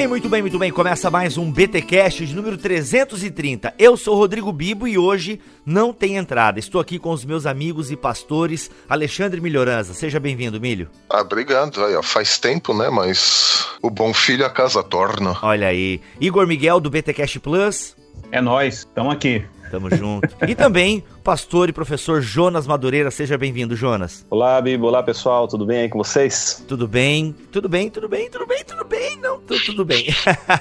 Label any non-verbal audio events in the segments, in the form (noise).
Bem, muito bem, muito bem. Começa mais um BTcast de número 330. Eu sou Rodrigo Bibo e hoje não tem entrada. Estou aqui com os meus amigos e pastores Alexandre Milhoranza. Seja bem-vindo, Milho. Ah, obrigado. Aí, ó, faz tempo, né? Mas o bom filho a casa torna. Olha aí. Igor Miguel do BTcast Plus. É nós, estamos aqui. Tamo junto. e também pastor e professor Jonas Madureira. Seja bem-vindo, Jonas. Olá, Bibo. Olá, pessoal. Tudo bem aí com vocês? Tudo bem, tudo bem, tudo bem, tudo bem, tudo bem. Não, tudo, tudo bem.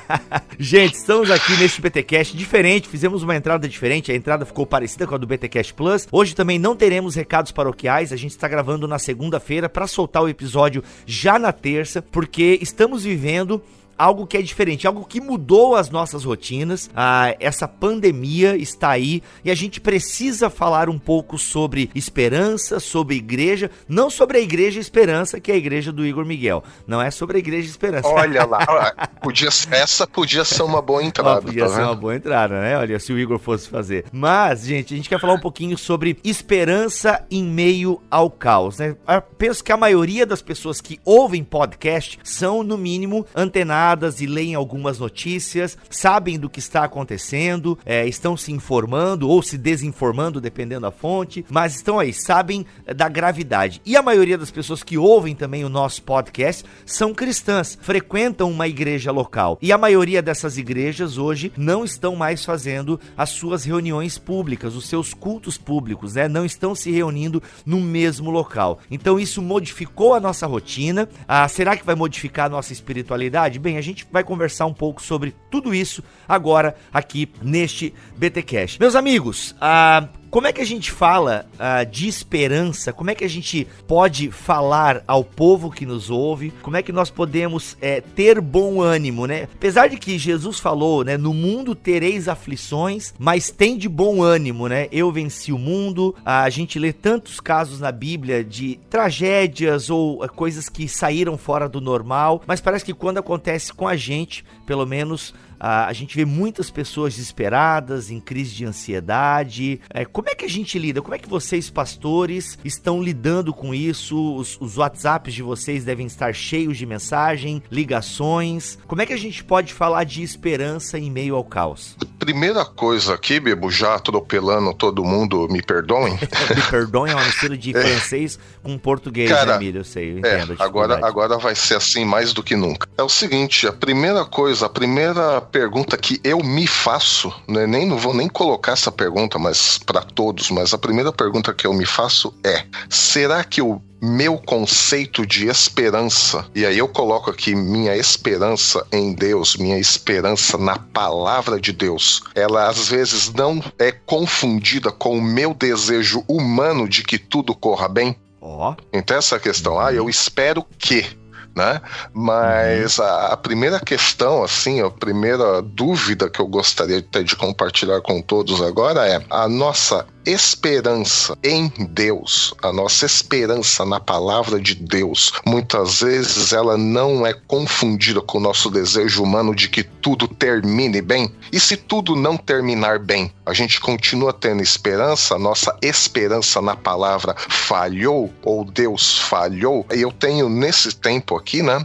(laughs) Gente, estamos aqui neste BTcast diferente. Fizemos uma entrada diferente. A entrada ficou parecida com a do BTcast Plus. Hoje também não teremos recados paroquiais. A gente está gravando na segunda-feira para soltar o episódio já na terça, porque estamos vivendo algo que é diferente, algo que mudou as nossas rotinas. Ah, essa pandemia está aí e a gente precisa falar um pouco sobre esperança, sobre igreja, não sobre a igreja Esperança, que é a igreja do Igor Miguel. Não é sobre a igreja Esperança. Olha lá, (laughs) podia, essa podia ser uma boa entrada. podia tá ser uma boa entrada, né? Olha, se o Igor fosse fazer. Mas, gente, a gente quer falar um pouquinho sobre esperança em meio ao caos, né? Eu ah, penso que a maioria das pessoas que ouvem podcast são, no mínimo, antenadas e leem algumas notícias, sabem do que está acontecendo, é, estão se informando ou se desinformando, dependendo da fonte, mas estão aí, sabem da gravidade. E a maioria das pessoas que ouvem também o nosso podcast são cristãs, frequentam uma igreja local. E a maioria dessas igrejas hoje não estão mais fazendo as suas reuniões públicas, os seus cultos públicos, né? Não estão se reunindo no mesmo local. Então isso modificou a nossa rotina. Ah, será que vai modificar a nossa espiritualidade? Bem, a gente vai conversar um pouco sobre tudo isso agora aqui neste BT. Meus amigos, a como é que a gente fala uh, de esperança? Como é que a gente pode falar ao povo que nos ouve? Como é que nós podemos é, ter bom ânimo, né? Apesar de que Jesus falou, né? No mundo tereis aflições, mas tem de bom ânimo, né? Eu venci o mundo. A gente lê tantos casos na Bíblia de tragédias ou uh, coisas que saíram fora do normal, mas parece que quando acontece com a gente, pelo menos a, a gente vê muitas pessoas desesperadas, em crise de ansiedade. É, como é que a gente lida? Como é que vocês, pastores, estão lidando com isso? Os, os WhatsApps de vocês devem estar cheios de mensagem, ligações. Como é que a gente pode falar de esperança em meio ao caos? Primeira coisa aqui, Bebo, já atropelando todo mundo, me perdoem. (laughs) me perdoem é um estilo de (laughs) é. francês com português, Cara, né, Emílio? Eu sei, eu é, entendo. É, agora, agora vai ser assim mais do que nunca. É o seguinte, a primeira coisa, a primeira pergunta que eu me faço, né, nem não vou nem colocar essa pergunta, mas para todos, mas a primeira pergunta que eu me faço é: será que o meu conceito de esperança, e aí eu coloco aqui minha esperança em Deus, minha esperança na palavra de Deus, ela às vezes não é confundida com o meu desejo humano de que tudo corra bem? Ó. Oh. Então essa questão, ah, eu espero que né? Mas uhum. a, a, primeira questão, assim, a primeira dúvida que eu gostaria de, de compartilhar com todos agora é a nossa esperança em Deus, a nossa esperança na palavra de Deus, muitas vezes ela não é confundida com o nosso desejo humano de que tudo termine bem. E se tudo não terminar bem, a gente continua tendo esperança, a nossa esperança na palavra falhou ou Deus falhou. E eu tenho nesse tempo aqui, né,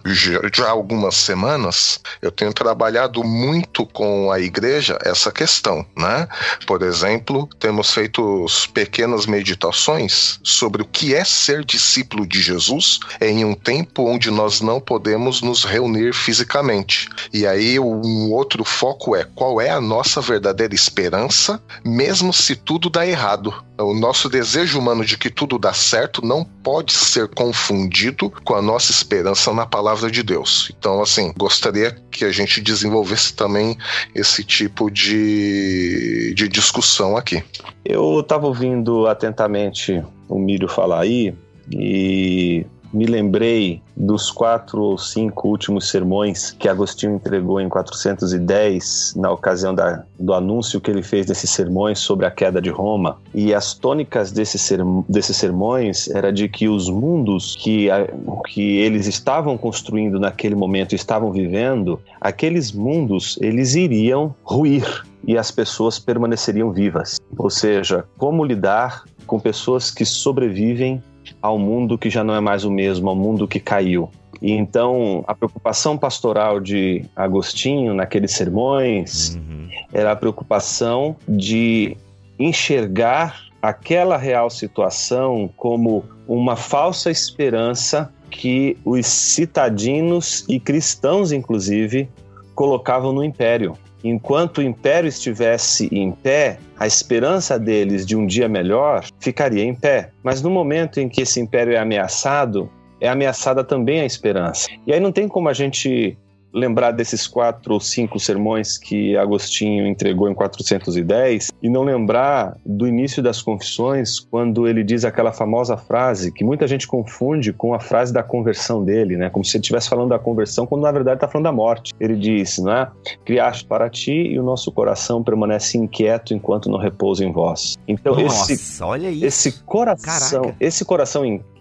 já, algumas semanas, eu tenho trabalhado muito com a igreja essa questão, né? Por exemplo, temos feito pequenas meditações sobre o que é ser discípulo de Jesus em um tempo onde nós não podemos nos reunir fisicamente. E aí um outro foco é qual é a nossa verdadeira esperança, mesmo se tudo dá errado. O nosso desejo humano de que tudo dá certo não pode ser confundido com a nossa esperança na palavra de Deus. Então, assim, gostaria que a gente desenvolvesse também esse tipo de, de discussão aqui. Eu estava ouvindo atentamente o Mírio falar aí e me lembrei dos quatro ou cinco últimos sermões que Agostinho entregou em 410, na ocasião da, do anúncio que ele fez desses sermões sobre a queda de Roma. E as tônicas desses, serm desses sermões era de que os mundos que, a, que eles estavam construindo naquele momento, estavam vivendo, aqueles mundos eles iriam ruir e as pessoas permaneceriam vivas. Ou seja, como lidar com pessoas que sobrevivem ao mundo que já não é mais o mesmo, ao mundo que caiu. E então a preocupação pastoral de Agostinho naqueles sermões uhum. era a preocupação de enxergar aquela real situação como uma falsa esperança que os citadinos e cristãos, inclusive, colocavam no império enquanto o império estivesse em pé, a esperança deles de um dia melhor ficaria em pé. Mas no momento em que esse império é ameaçado, é ameaçada também a esperança. E aí não tem como a gente lembrar desses quatro ou cinco sermões que Agostinho entregou em 410 e não lembrar do início das Confissões, quando ele diz aquela famosa frase que muita gente confunde com a frase da conversão dele, né? Como se ele estivesse falando da conversão, quando na verdade está falando da morte. Ele diz, não é? Criaste para ti e o nosso coração permanece inquieto enquanto não repousa em vós. Então Nossa, esse, esse coração, Caraca. esse coração inquieto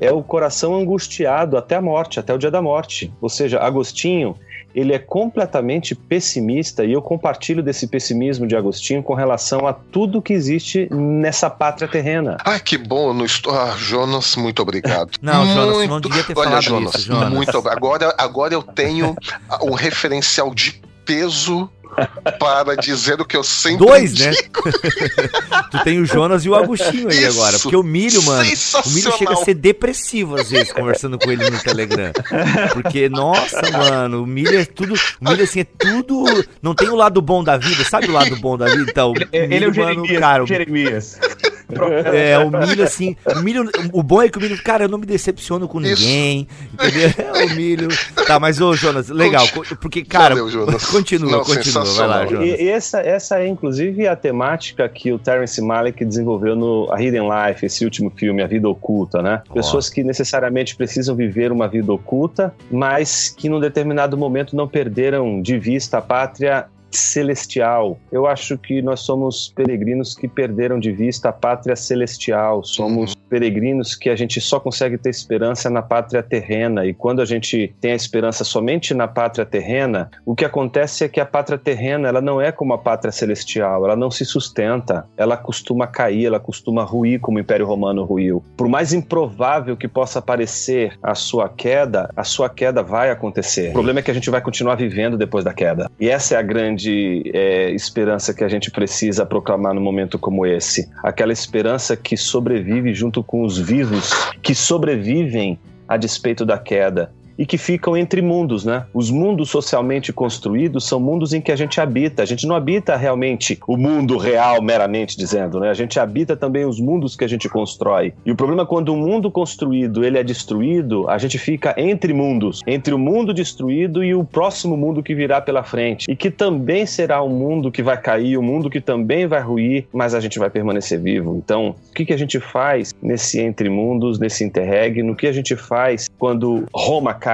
é o coração angustiado até a morte, até o dia da morte. Ou seja, Agostinho ele é completamente pessimista e eu compartilho desse pessimismo de Agostinho com relação a tudo que existe nessa pátria terrena. Ah, que bom, não estou... ah, Jonas, muito obrigado. Não, Jonas, muito... não devia ter Olha, falado Jonas, isso, Jonas. Muito agora, agora eu tenho (laughs) um referencial de peso para dizer o que eu sempre Dois, né? digo. né? (laughs) tu tem o Jonas e o Agostinho aí Isso, agora. Porque o Milho, mano, o Milho chega a ser depressivo às vezes, conversando com ele no Telegram. Porque, nossa, mano, o Milho é tudo. O Milho, assim, é tudo. Não tem o lado bom da vida, sabe o lado bom da vida? Então, ele, Milho, ele é o Jeremias. Mano, cara, o Jeremias. É, o milho, assim. O milho. O bom é que o milho, cara, eu não me decepciono com ninguém. Isso. Entendeu? (laughs) É, o milho. Tá, mas, ô, Jonas, legal. Porque, cara. Valeu, Jonas. Continua, não, continua. Vai lá, Jonas. E essa, essa é, inclusive, a temática que o Terence Malick desenvolveu no A Hidden Life, esse último filme, A Vida Oculta, né? Oh. Pessoas que necessariamente precisam viver uma vida oculta, mas que num determinado momento não perderam de vista a pátria celestial. Eu acho que nós somos peregrinos que perderam de vista a pátria celestial. Somos uhum. peregrinos que a gente só consegue ter esperança na pátria terrena. E quando a gente tem a esperança somente na pátria terrena, o que acontece é que a pátria terrena ela não é como a pátria celestial. Ela não se sustenta. Ela costuma cair, ela costuma ruir como o Império Romano ruiu. Por mais improvável que possa parecer a sua queda, a sua queda vai acontecer. O problema é que a gente vai continuar vivendo depois da queda. E essa é a grande grande é, esperança que a gente precisa proclamar num momento como esse. Aquela esperança que sobrevive junto com os vivos, que sobrevivem a despeito da queda e que ficam entre mundos, né? Os mundos socialmente construídos são mundos em que a gente habita. A gente não habita realmente o mundo real, meramente dizendo, né? A gente habita também os mundos que a gente constrói. E o problema é quando um mundo construído ele é destruído, a gente fica entre mundos, entre o mundo destruído e o próximo mundo que virá pela frente, e que também será um mundo que vai cair, um mundo que também vai ruir, mas a gente vai permanecer vivo. Então, o que, que a gente faz nesse entre mundos, nesse interregno? O que a gente faz quando Roma cai.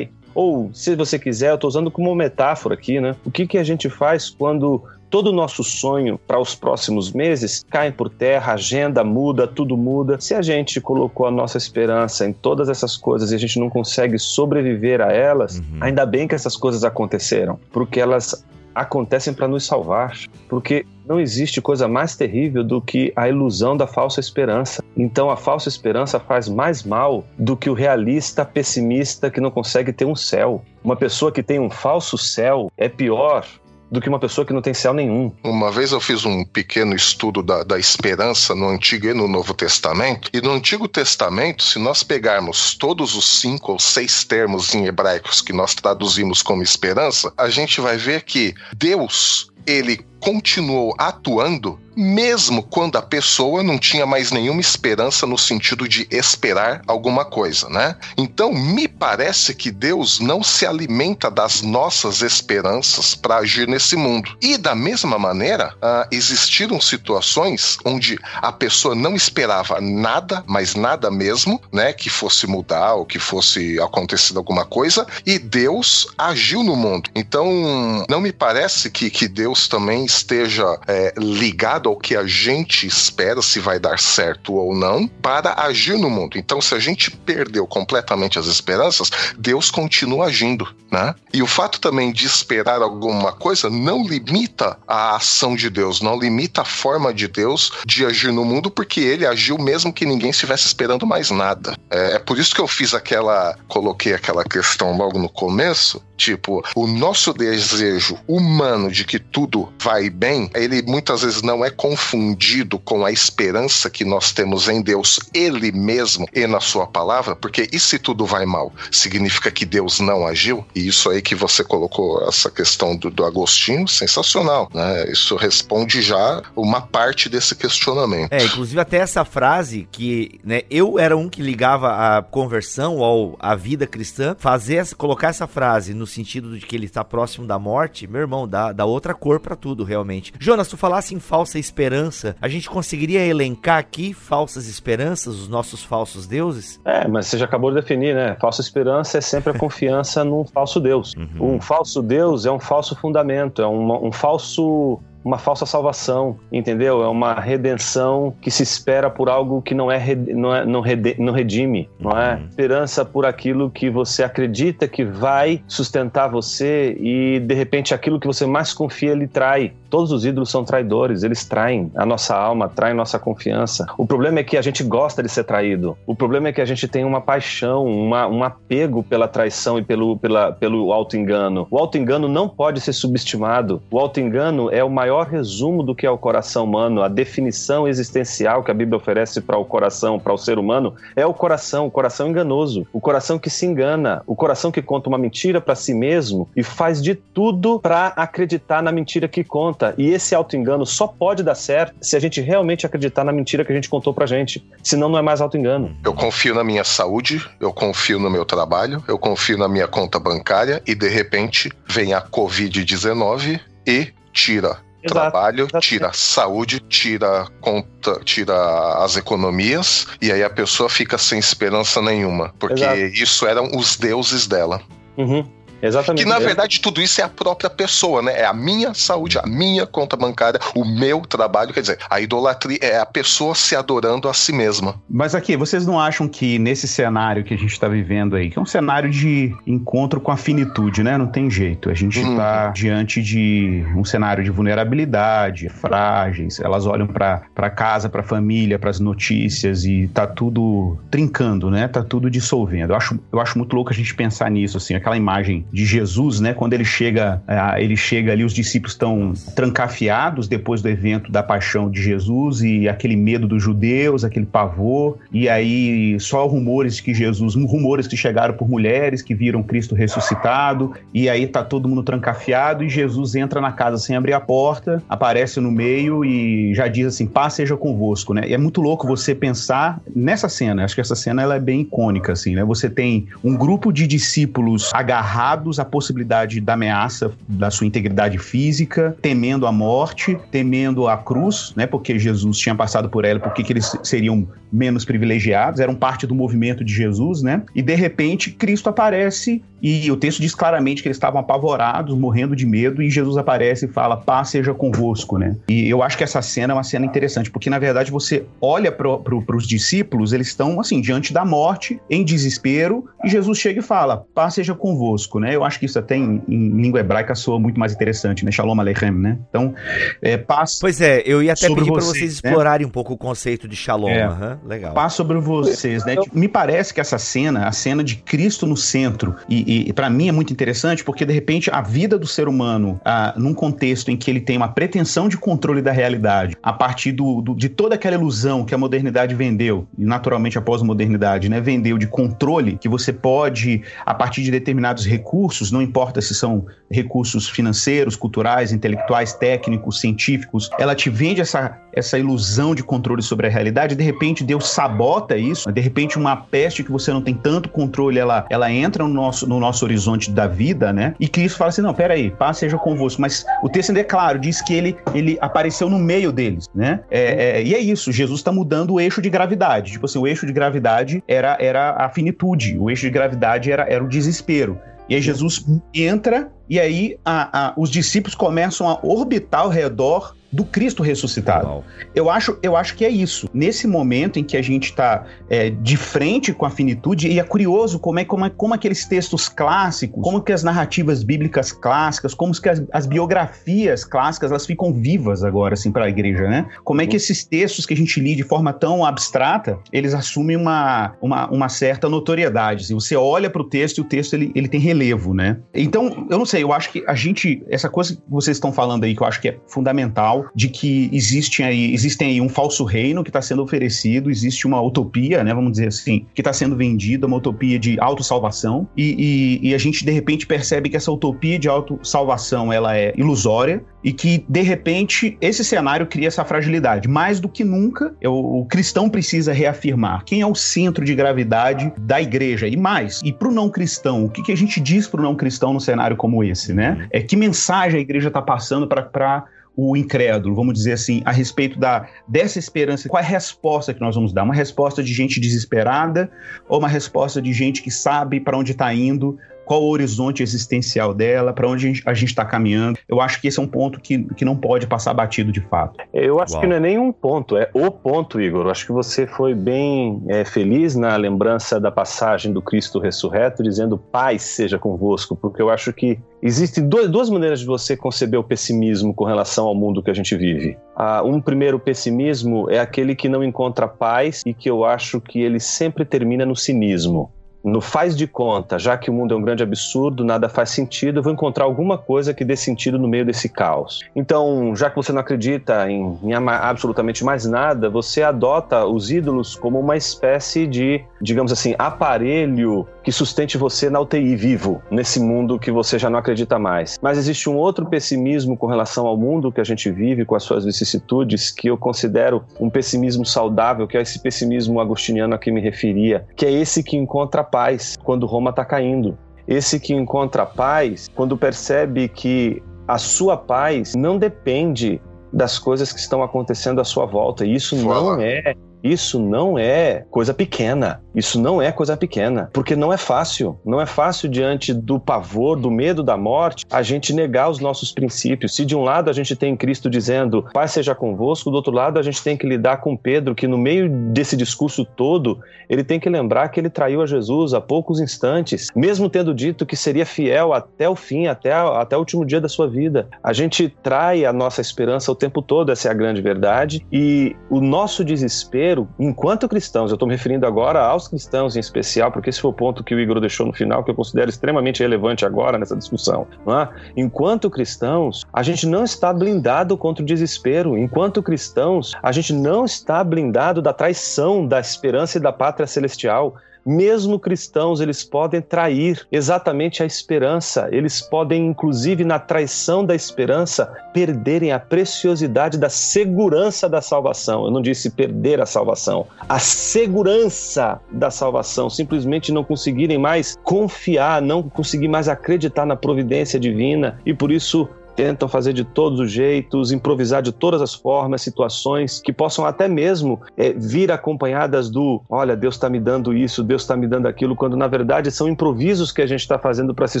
Ou, se você quiser, eu estou usando como metáfora aqui, né? O que, que a gente faz quando todo o nosso sonho para os próximos meses cai por terra, a agenda muda, tudo muda. Se a gente colocou a nossa esperança em todas essas coisas e a gente não consegue sobreviver a elas, uhum. ainda bem que essas coisas aconteceram, porque elas acontecem para nos salvar, porque não existe coisa mais terrível do que a ilusão da falsa esperança. Então a falsa esperança faz mais mal do que o realista pessimista que não consegue ter um céu. Uma pessoa que tem um falso céu é pior do que uma pessoa que não tem céu nenhum. Uma vez eu fiz um pequeno estudo da, da esperança no Antigo e no Novo Testamento, e no Antigo Testamento, se nós pegarmos todos os cinco ou seis termos em hebraicos que nós traduzimos como esperança, a gente vai ver que Deus ele continuou atuando mesmo quando a pessoa não tinha mais nenhuma esperança no sentido de esperar alguma coisa, né? Então, me parece que Deus não se alimenta das nossas esperanças para agir nesse mundo. E da mesma maneira, uh, existiram situações onde a pessoa não esperava nada, mas nada mesmo, né, que fosse mudar ou que fosse acontecer alguma coisa, e Deus agiu no mundo. Então, não me parece que, que Deus também esteja é, ligado ao que a gente espera, se vai dar certo ou não, para agir no mundo. Então, se a gente perdeu completamente as esperanças, Deus continua agindo, né? E o fato também de esperar alguma coisa não limita a ação de Deus, não limita a forma de Deus de agir no mundo, porque ele agiu mesmo que ninguém estivesse esperando mais nada. É, é por isso que eu fiz aquela, coloquei aquela questão logo no começo, tipo, o nosso desejo humano de que tudo vai bem, ele muitas vezes não é confundido com a esperança que nós temos em Deus, Ele mesmo e na Sua palavra, porque e se tudo vai mal? Significa que Deus não agiu? E isso aí que você colocou, essa questão do, do Agostinho, sensacional, né? Isso responde já uma parte desse questionamento. É, inclusive até essa frase que, né, eu era um que ligava a conversão ou a vida cristã, fazer essa, colocar essa frase no sentido de que ele está próximo da morte, meu irmão, dá, dá outra cor para tudo, realmente. Jonas, tu falasse em falsa esperança, a gente conseguiria elencar aqui falsas esperanças, os nossos falsos deuses? É, mas você já acabou de definir, né? Falsa esperança é sempre a confiança (laughs) num falso Deus. Uhum. Um falso Deus é um falso fundamento, é um, um falso uma falsa salvação, entendeu? É uma redenção que se espera por algo que não é, não, é, não, rede, não redime, não é? Uhum. Esperança por aquilo que você acredita que vai sustentar você e de repente aquilo que você mais confia lhe trai. Todos os ídolos são traidores, eles traem a nossa alma, traem nossa confiança. O problema é que a gente gosta de ser traído. O problema é que a gente tem uma paixão, uma, um apego pela traição e pelo, pela, pelo auto-engano. O auto-engano não pode ser subestimado. O auto-engano é o maior resumo do que é o coração humano, a definição existencial que a Bíblia oferece para o coração, para o ser humano, é o coração, o coração enganoso, o coração que se engana, o coração que conta uma mentira para si mesmo e faz de tudo para acreditar na mentira que conta e esse auto-engano só pode dar certo se a gente realmente acreditar na mentira que a gente contou pra gente. Senão não é mais auto-engano. Eu confio na minha saúde, eu confio no meu trabalho, eu confio na minha conta bancária e de repente vem a Covid-19 e tira Exato, trabalho, exatamente. tira saúde, tira conta, tira as economias e aí a pessoa fica sem esperança nenhuma, porque Exato. isso eram os deuses dela. Uhum. Exatamente. Que na verdade tudo isso é a própria pessoa, né? É a minha saúde, a minha conta bancária, o meu trabalho. Quer dizer, a idolatria é a pessoa se adorando a si mesma. Mas aqui, vocês não acham que nesse cenário que a gente está vivendo aí, que é um cenário de encontro com a finitude, né? Não tem jeito. A gente está uhum. diante de um cenário de vulnerabilidade, frágeis. Elas olham para casa, para a família, para as notícias e tá tudo trincando, né? Tá tudo dissolvendo. Eu acho, eu acho muito louco a gente pensar nisso, assim, aquela imagem de Jesus, né? Quando ele chega, é, ele chega ali, os discípulos estão trancafiados depois do evento da paixão de Jesus e aquele medo dos judeus, aquele pavor, e aí só rumores que Jesus, rumores que chegaram por mulheres que viram Cristo ressuscitado, e aí tá todo mundo trancafiado e Jesus entra na casa sem abrir a porta, aparece no meio e já diz assim: "Paz seja convosco", né? E é muito louco você pensar nessa cena. Acho que essa cena ela é bem icônica assim, né? Você tem um grupo de discípulos agarrados a possibilidade da ameaça da sua integridade física, temendo a morte, temendo a cruz, né? Porque Jesus tinha passado por ela, porque que eles seriam menos privilegiados, eram parte do movimento de Jesus, né? E de repente Cristo aparece e o texto diz claramente que eles estavam apavorados, morrendo de medo, e Jesus aparece e fala: "Paz seja convosco", né? E eu acho que essa cena é uma cena interessante, porque na verdade você olha para pro, os discípulos, eles estão assim diante da morte, em desespero, e Jesus chega e fala: "Paz seja convosco", né? Eu acho que isso até em, em língua hebraica soa muito mais interessante, né? Shalom Aleichem, né? Então, é, paz. Pois é, eu ia até pedir para vocês né? explorarem um pouco o conceito de Shalom. É, uhum, legal. Paz sobre vocês, né? Me parece que essa cena, a cena de Cristo no centro, e, e para mim é muito interessante porque de repente a vida do ser humano, ah, num contexto em que ele tem uma pretensão de controle da realidade, a partir do, do de toda aquela ilusão que a modernidade vendeu, e naturalmente a pós-modernidade, né? Vendeu de controle, que você pode, a partir de determinados recursos, recursos, não importa se são recursos financeiros, culturais, intelectuais, técnicos, científicos, ela te vende essa, essa ilusão de controle sobre a realidade, de repente Deus sabota isso, de repente uma peste que você não tem tanto controle, ela, ela entra no nosso, no nosso horizonte da vida, né? E Cristo fala assim, não, peraí, paz seja convosco, mas o texto ainda é claro, diz que ele, ele apareceu no meio deles, né? É, é, e é isso, Jesus está mudando o eixo de gravidade, tipo assim, o eixo de gravidade era, era a finitude, o eixo de gravidade era, era o desespero. E aí Jesus entra e aí a, a, os discípulos começam a orbitar ao redor do Cristo ressuscitado. Eu acho, eu acho que é isso. Nesse momento em que a gente está é, de frente com a finitude, e é curioso como é como, é, como aqueles textos clássicos, como que as narrativas bíblicas clássicas, como que as, as biografias clássicas, elas ficam vivas agora, assim, para a igreja, né? Como é que esses textos que a gente lê de forma tão abstrata, eles assumem uma, uma, uma certa notoriedade. Se você olha para o texto e o texto ele, ele tem relevo, né? Então, eu não sei, eu acho que a gente, essa coisa que vocês estão falando aí, que eu acho que é fundamental, de que existe aí, existem aí um falso reino que está sendo oferecido, existe uma utopia, né, vamos dizer assim, que está sendo vendida, uma utopia de autossalvação, e, e, e a gente de repente percebe que essa utopia de autossalvação ela é ilusória, e que, de repente, esse cenário cria essa fragilidade. Mais do que nunca, eu, o cristão precisa reafirmar quem é o centro de gravidade da igreja. E mais, e para o não cristão, o que, que a gente diz para o não cristão num cenário como esse, né? É que mensagem a igreja está passando para o incrédulo, vamos dizer assim, a respeito da, dessa esperança, qual é a resposta que nós vamos dar? Uma resposta de gente desesperada ou uma resposta de gente que sabe para onde está indo, qual o horizonte existencial dela, para onde a gente está caminhando. Eu acho que esse é um ponto que, que não pode passar batido de fato. Eu acho Uau. que não é nem um ponto, é o ponto, Igor. Eu acho que você foi bem é, feliz na lembrança da passagem do Cristo ressurreto, dizendo paz seja convosco, porque eu acho que existem duas maneiras de você conceber o pessimismo com relação ao mundo que a gente vive. Ah, um primeiro pessimismo é aquele que não encontra paz e que eu acho que ele sempre termina no cinismo no faz de conta, já que o mundo é um grande absurdo, nada faz sentido, eu vou encontrar alguma coisa que dê sentido no meio desse caos. Então, já que você não acredita em, em absolutamente mais nada, você adota os ídolos como uma espécie de, digamos assim, aparelho que sustente você na UTI vivo, nesse mundo que você já não acredita mais. Mas existe um outro pessimismo com relação ao mundo que a gente vive, com as suas vicissitudes, que eu considero um pessimismo saudável, que é esse pessimismo agostiniano a que me referia, que é esse que encontra paz quando Roma está caindo. Esse que encontra paz quando percebe que a sua paz não depende das coisas que estão acontecendo à sua volta. E isso Fala. não é isso não é coisa pequena. Isso não é coisa pequena, porque não é fácil. Não é fácil diante do pavor, do medo da morte, a gente negar os nossos princípios. Se de um lado a gente tem Cristo dizendo, Pai seja convosco, do outro lado a gente tem que lidar com Pedro, que no meio desse discurso todo, ele tem que lembrar que ele traiu a Jesus há poucos instantes, mesmo tendo dito que seria fiel até o fim, até, até o último dia da sua vida. A gente trai a nossa esperança o tempo todo, essa é a grande verdade, e o nosso desespero, enquanto cristãos, eu estou me referindo agora aos aos cristãos em especial, porque esse foi o ponto que o Igor deixou no final, que eu considero extremamente relevante agora nessa discussão. É? Enquanto cristãos, a gente não está blindado contra o desespero. Enquanto cristãos, a gente não está blindado da traição da esperança e da pátria celestial. Mesmo cristãos, eles podem trair exatamente a esperança. Eles podem, inclusive, na traição da esperança, perderem a preciosidade da segurança da salvação. Eu não disse perder a salvação, a segurança da salvação. Simplesmente não conseguirem mais confiar, não conseguir mais acreditar na providência divina e por isso tentam fazer de todos os jeitos, improvisar de todas as formas, situações que possam até mesmo é, vir acompanhadas do: olha, Deus está me dando isso, Deus está me dando aquilo, quando na verdade são improvisos que a gente está fazendo para se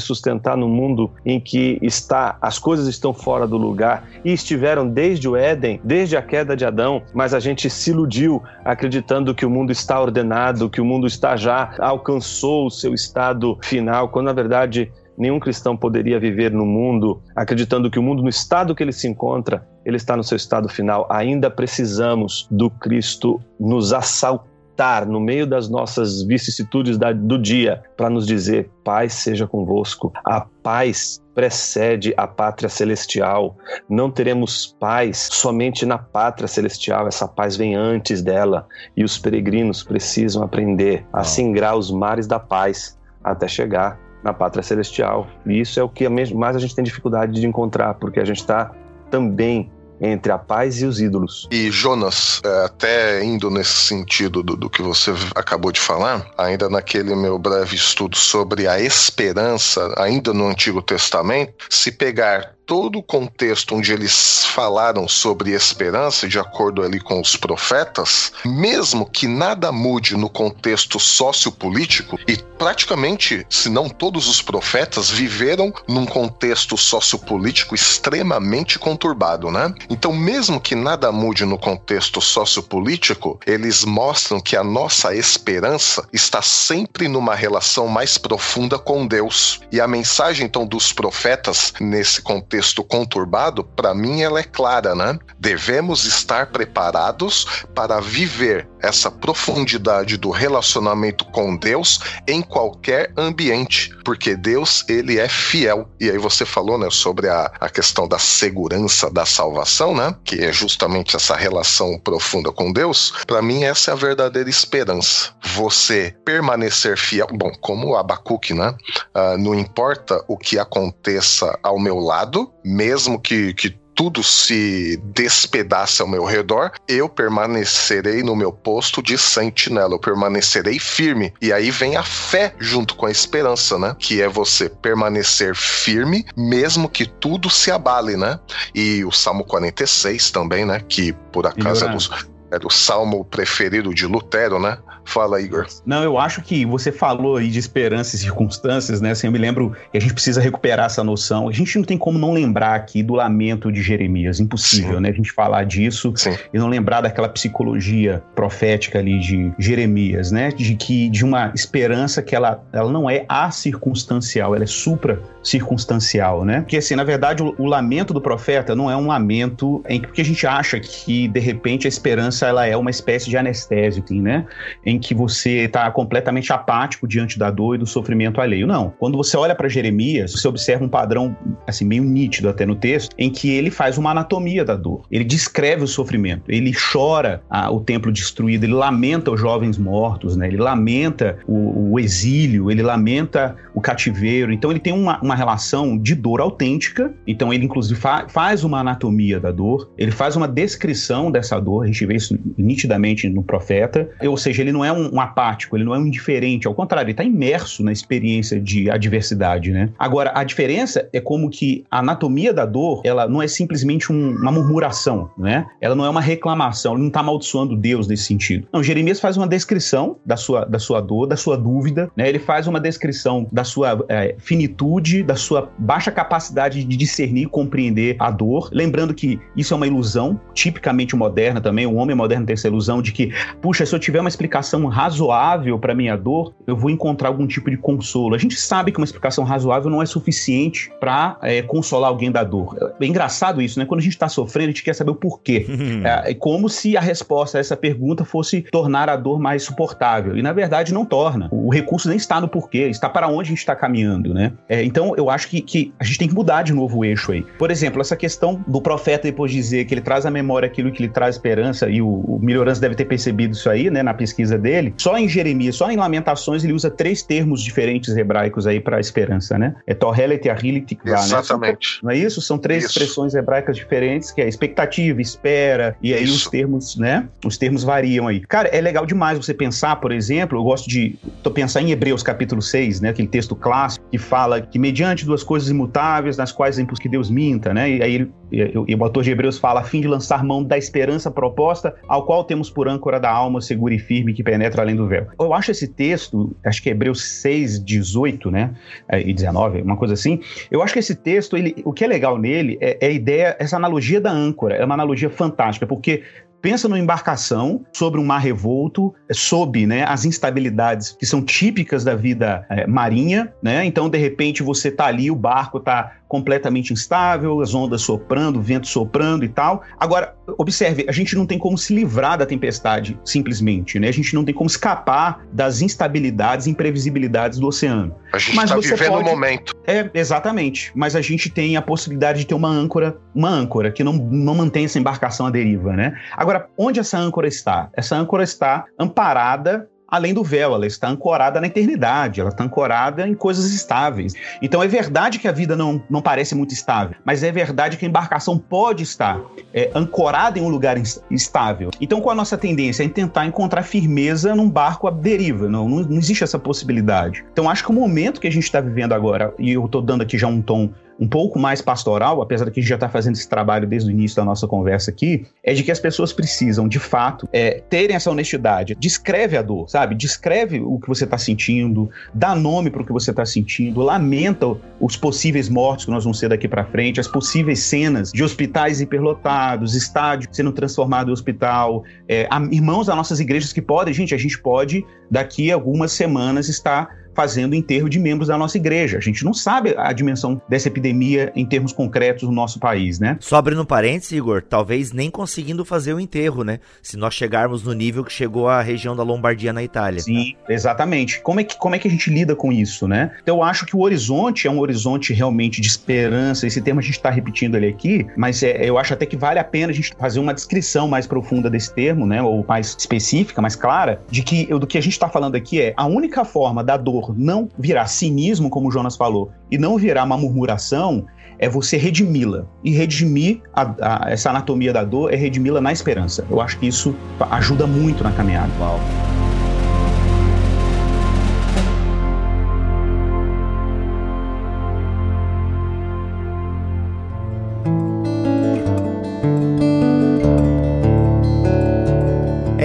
sustentar no mundo em que está as coisas estão fora do lugar. E estiveram desde o Éden, desde a queda de Adão, mas a gente se iludiu acreditando que o mundo está ordenado, que o mundo está já alcançou o seu estado final, quando na verdade Nenhum cristão poderia viver no mundo acreditando que o mundo, no estado que ele se encontra, ele está no seu estado final. Ainda precisamos do Cristo nos assaltar no meio das nossas vicissitudes do dia para nos dizer: paz seja convosco. A paz precede a pátria celestial. Não teremos paz somente na pátria celestial, essa paz vem antes dela e os peregrinos precisam aprender a singrar os mares da paz até chegar na pátria celestial. E isso é o que mais a gente tem dificuldade de encontrar, porque a gente está também entre a paz e os ídolos. E Jonas, é, até indo nesse sentido do, do, que você acabou de falar, ainda naquele meu breve estudo sobre a esperança, ainda no Antigo Testamento, se pegar todo o contexto onde eles falaram sobre esperança, de acordo ali com os profetas, mesmo que nada mude no contexto sociopolítico, e praticamente, se não todos os profetas, viveram num contexto sociopolítico extremamente conturbado, né? Então, mesmo que nada mude no contexto sociopolítico, eles mostram que a nossa esperança está sempre numa relação mais profunda com Deus. E a mensagem, então, dos profetas nesse contexto contexto conturbado, para mim ela é clara, né? Devemos estar preparados para viver essa profundidade do relacionamento com Deus em qualquer ambiente, porque Deus ele é fiel. E aí você falou, né, sobre a, a questão da segurança da salvação, né? Que é justamente essa relação profunda com Deus. Para mim essa é a verdadeira esperança. Você permanecer fiel, bom, como Abacuque, né? Uh, não importa o que aconteça ao meu lado, mesmo que, que tudo se despedace ao meu redor, eu permanecerei no meu posto de sentinela, eu permanecerei firme. E aí vem a fé junto com a esperança, né? Que é você permanecer firme, mesmo que tudo se abale, né? E o Salmo 46 também, né? Que por acaso é dos, era o salmo preferido de Lutero, né? Fala, Igor. Não, eu acho que você falou aí de esperança e circunstâncias, né? Assim, eu me lembro que a gente precisa recuperar essa noção. A gente não tem como não lembrar aqui do lamento de Jeremias. Impossível, Sim. né? A gente falar disso Sim. e não lembrar daquela psicologia profética ali de Jeremias, né? De que de uma esperança que ela, ela não é acircunstancial, ela é supra circunstancial, né? Porque assim, na verdade, o, o lamento do profeta não é um lamento em que a gente acha que de repente a esperança ela é uma espécie de anestésico, né? Em que você está completamente apático diante da dor e do sofrimento alheio. Não. Quando você olha para Jeremias, você observa um padrão assim meio nítido até no texto, em que ele faz uma anatomia da dor. Ele descreve o sofrimento, ele chora a, o templo destruído, ele lamenta os jovens mortos, né? Ele lamenta o, o exílio, ele lamenta o cativeiro. Então ele tem uma, uma relação de dor autêntica. Então ele inclusive fa faz uma anatomia da dor, ele faz uma descrição dessa dor. A gente vê isso nitidamente no profeta. Ou seja, ele não é um, um apático, ele não é um indiferente, ao contrário, ele está imerso na experiência de adversidade, né? Agora, a diferença é como que a anatomia da dor, ela não é simplesmente um, uma murmuração, né? Ela não é uma reclamação, ele não está amaldiçoando Deus nesse sentido. Não, Jeremias faz uma descrição da sua, da sua dor, da sua dúvida, né? Ele faz uma descrição da sua é, finitude, da sua baixa capacidade de discernir e compreender a dor. Lembrando que isso é uma ilusão tipicamente moderna também. O homem moderno tem essa ilusão de que, puxa, se eu tiver uma explicação razoável para minha dor, eu vou encontrar algum tipo de consolo. A gente sabe que uma explicação razoável não é suficiente para é, consolar alguém da dor. É engraçado isso, né? Quando a gente está sofrendo, a gente quer saber o porquê. é, é como se a resposta a essa pergunta fosse tornar a dor mais suportável. E na verdade não torna. O recurso nem está no porquê, está para onde a gente está caminhando, né? É, então eu acho que, que a gente tem que mudar de novo o eixo aí. Por exemplo, essa questão do profeta depois dizer que ele traz à memória aquilo que lhe traz esperança e o o, Melhorança deve ter percebido isso aí, né, na pesquisa dele. Só em Jeremias, só em Lamentações, ele usa três termos diferentes hebraicos aí para esperança, né? É Torhelet, Ahilit, Tikvah, né? Exatamente. Não é isso? São três isso. expressões hebraicas diferentes, que é expectativa, espera, e aí isso. os termos, né? Os termos variam aí. Cara, é legal demais você pensar, por exemplo, eu gosto de tô pensar em Hebreus capítulo 6, né, aquele texto clássico que fala que mediante duas coisas imutáveis, nas quais é impossível que Deus minta, né? E aí ele, e, e o autor de Hebreus fala a fim de lançar mão da esperança proposta ao qual temos por âncora da alma segura e firme que penetra além do véu. Eu acho esse texto, acho que é Hebreus 6, 18, né, é, e 19, uma coisa assim, eu acho que esse texto, ele, o que é legal nele é, é a ideia, essa analogia da âncora, é uma analogia fantástica, porque pensa numa embarcação sobre um mar revolto, sob né, as instabilidades que são típicas da vida é, marinha, né? Então, de repente, você tá ali, o barco tá completamente instável, as ondas soprando, o vento soprando e tal. Agora, observe, a gente não tem como se livrar da tempestade simplesmente, né? A gente não tem como escapar das instabilidades e imprevisibilidades do oceano. A gente está vivendo o pode... momento. É, exatamente. Mas a gente tem a possibilidade de ter uma âncora, uma âncora que não, não mantém essa embarcação à deriva, né? Agora, onde essa âncora está? Essa âncora está amparada além do véu, ela está ancorada na eternidade, ela está ancorada em coisas estáveis. Então é verdade que a vida não, não parece muito estável, mas é verdade que a embarcação pode estar é, ancorada em um lugar estável. Então qual a nossa tendência? É tentar encontrar firmeza num barco à deriva, não, não, não existe essa possibilidade. Então acho que o momento que a gente está vivendo agora, e eu estou dando aqui já um tom um pouco mais pastoral, apesar de que a gente já está fazendo esse trabalho desde o início da nossa conversa aqui, é de que as pessoas precisam, de fato, é, terem essa honestidade. Descreve a dor, sabe? Descreve o que você está sentindo, dá nome para o que você está sentindo, lamenta os possíveis mortos que nós vamos ser daqui para frente, as possíveis cenas de hospitais hiperlotados, estádios sendo transformados em hospital, é, irmãos das nossas igrejas que podem, gente, a gente pode daqui a algumas semanas estar fazendo enterro de membros da nossa igreja. A gente não sabe a dimensão dessa epidemia em termos concretos no nosso país, né? Só abrindo parênteses, Igor, talvez nem conseguindo fazer o enterro, né? Se nós chegarmos no nível que chegou a região da Lombardia na Itália. Sim, exatamente. Como é que, como é que a gente lida com isso, né? Então eu acho que o horizonte é um horizonte realmente de esperança. Esse termo a gente está repetindo ele aqui, mas é, eu acho até que vale a pena a gente fazer uma descrição mais profunda desse termo, né? Ou mais específica, mais clara, de que do que a gente está falando aqui é a única forma da dor não virar cinismo, como o Jonas falou, e não virar uma murmuração, é você redimi-la. E redimir a, a, essa anatomia da dor é redimi-la na esperança. Eu acho que isso ajuda muito na caminhada. Uau.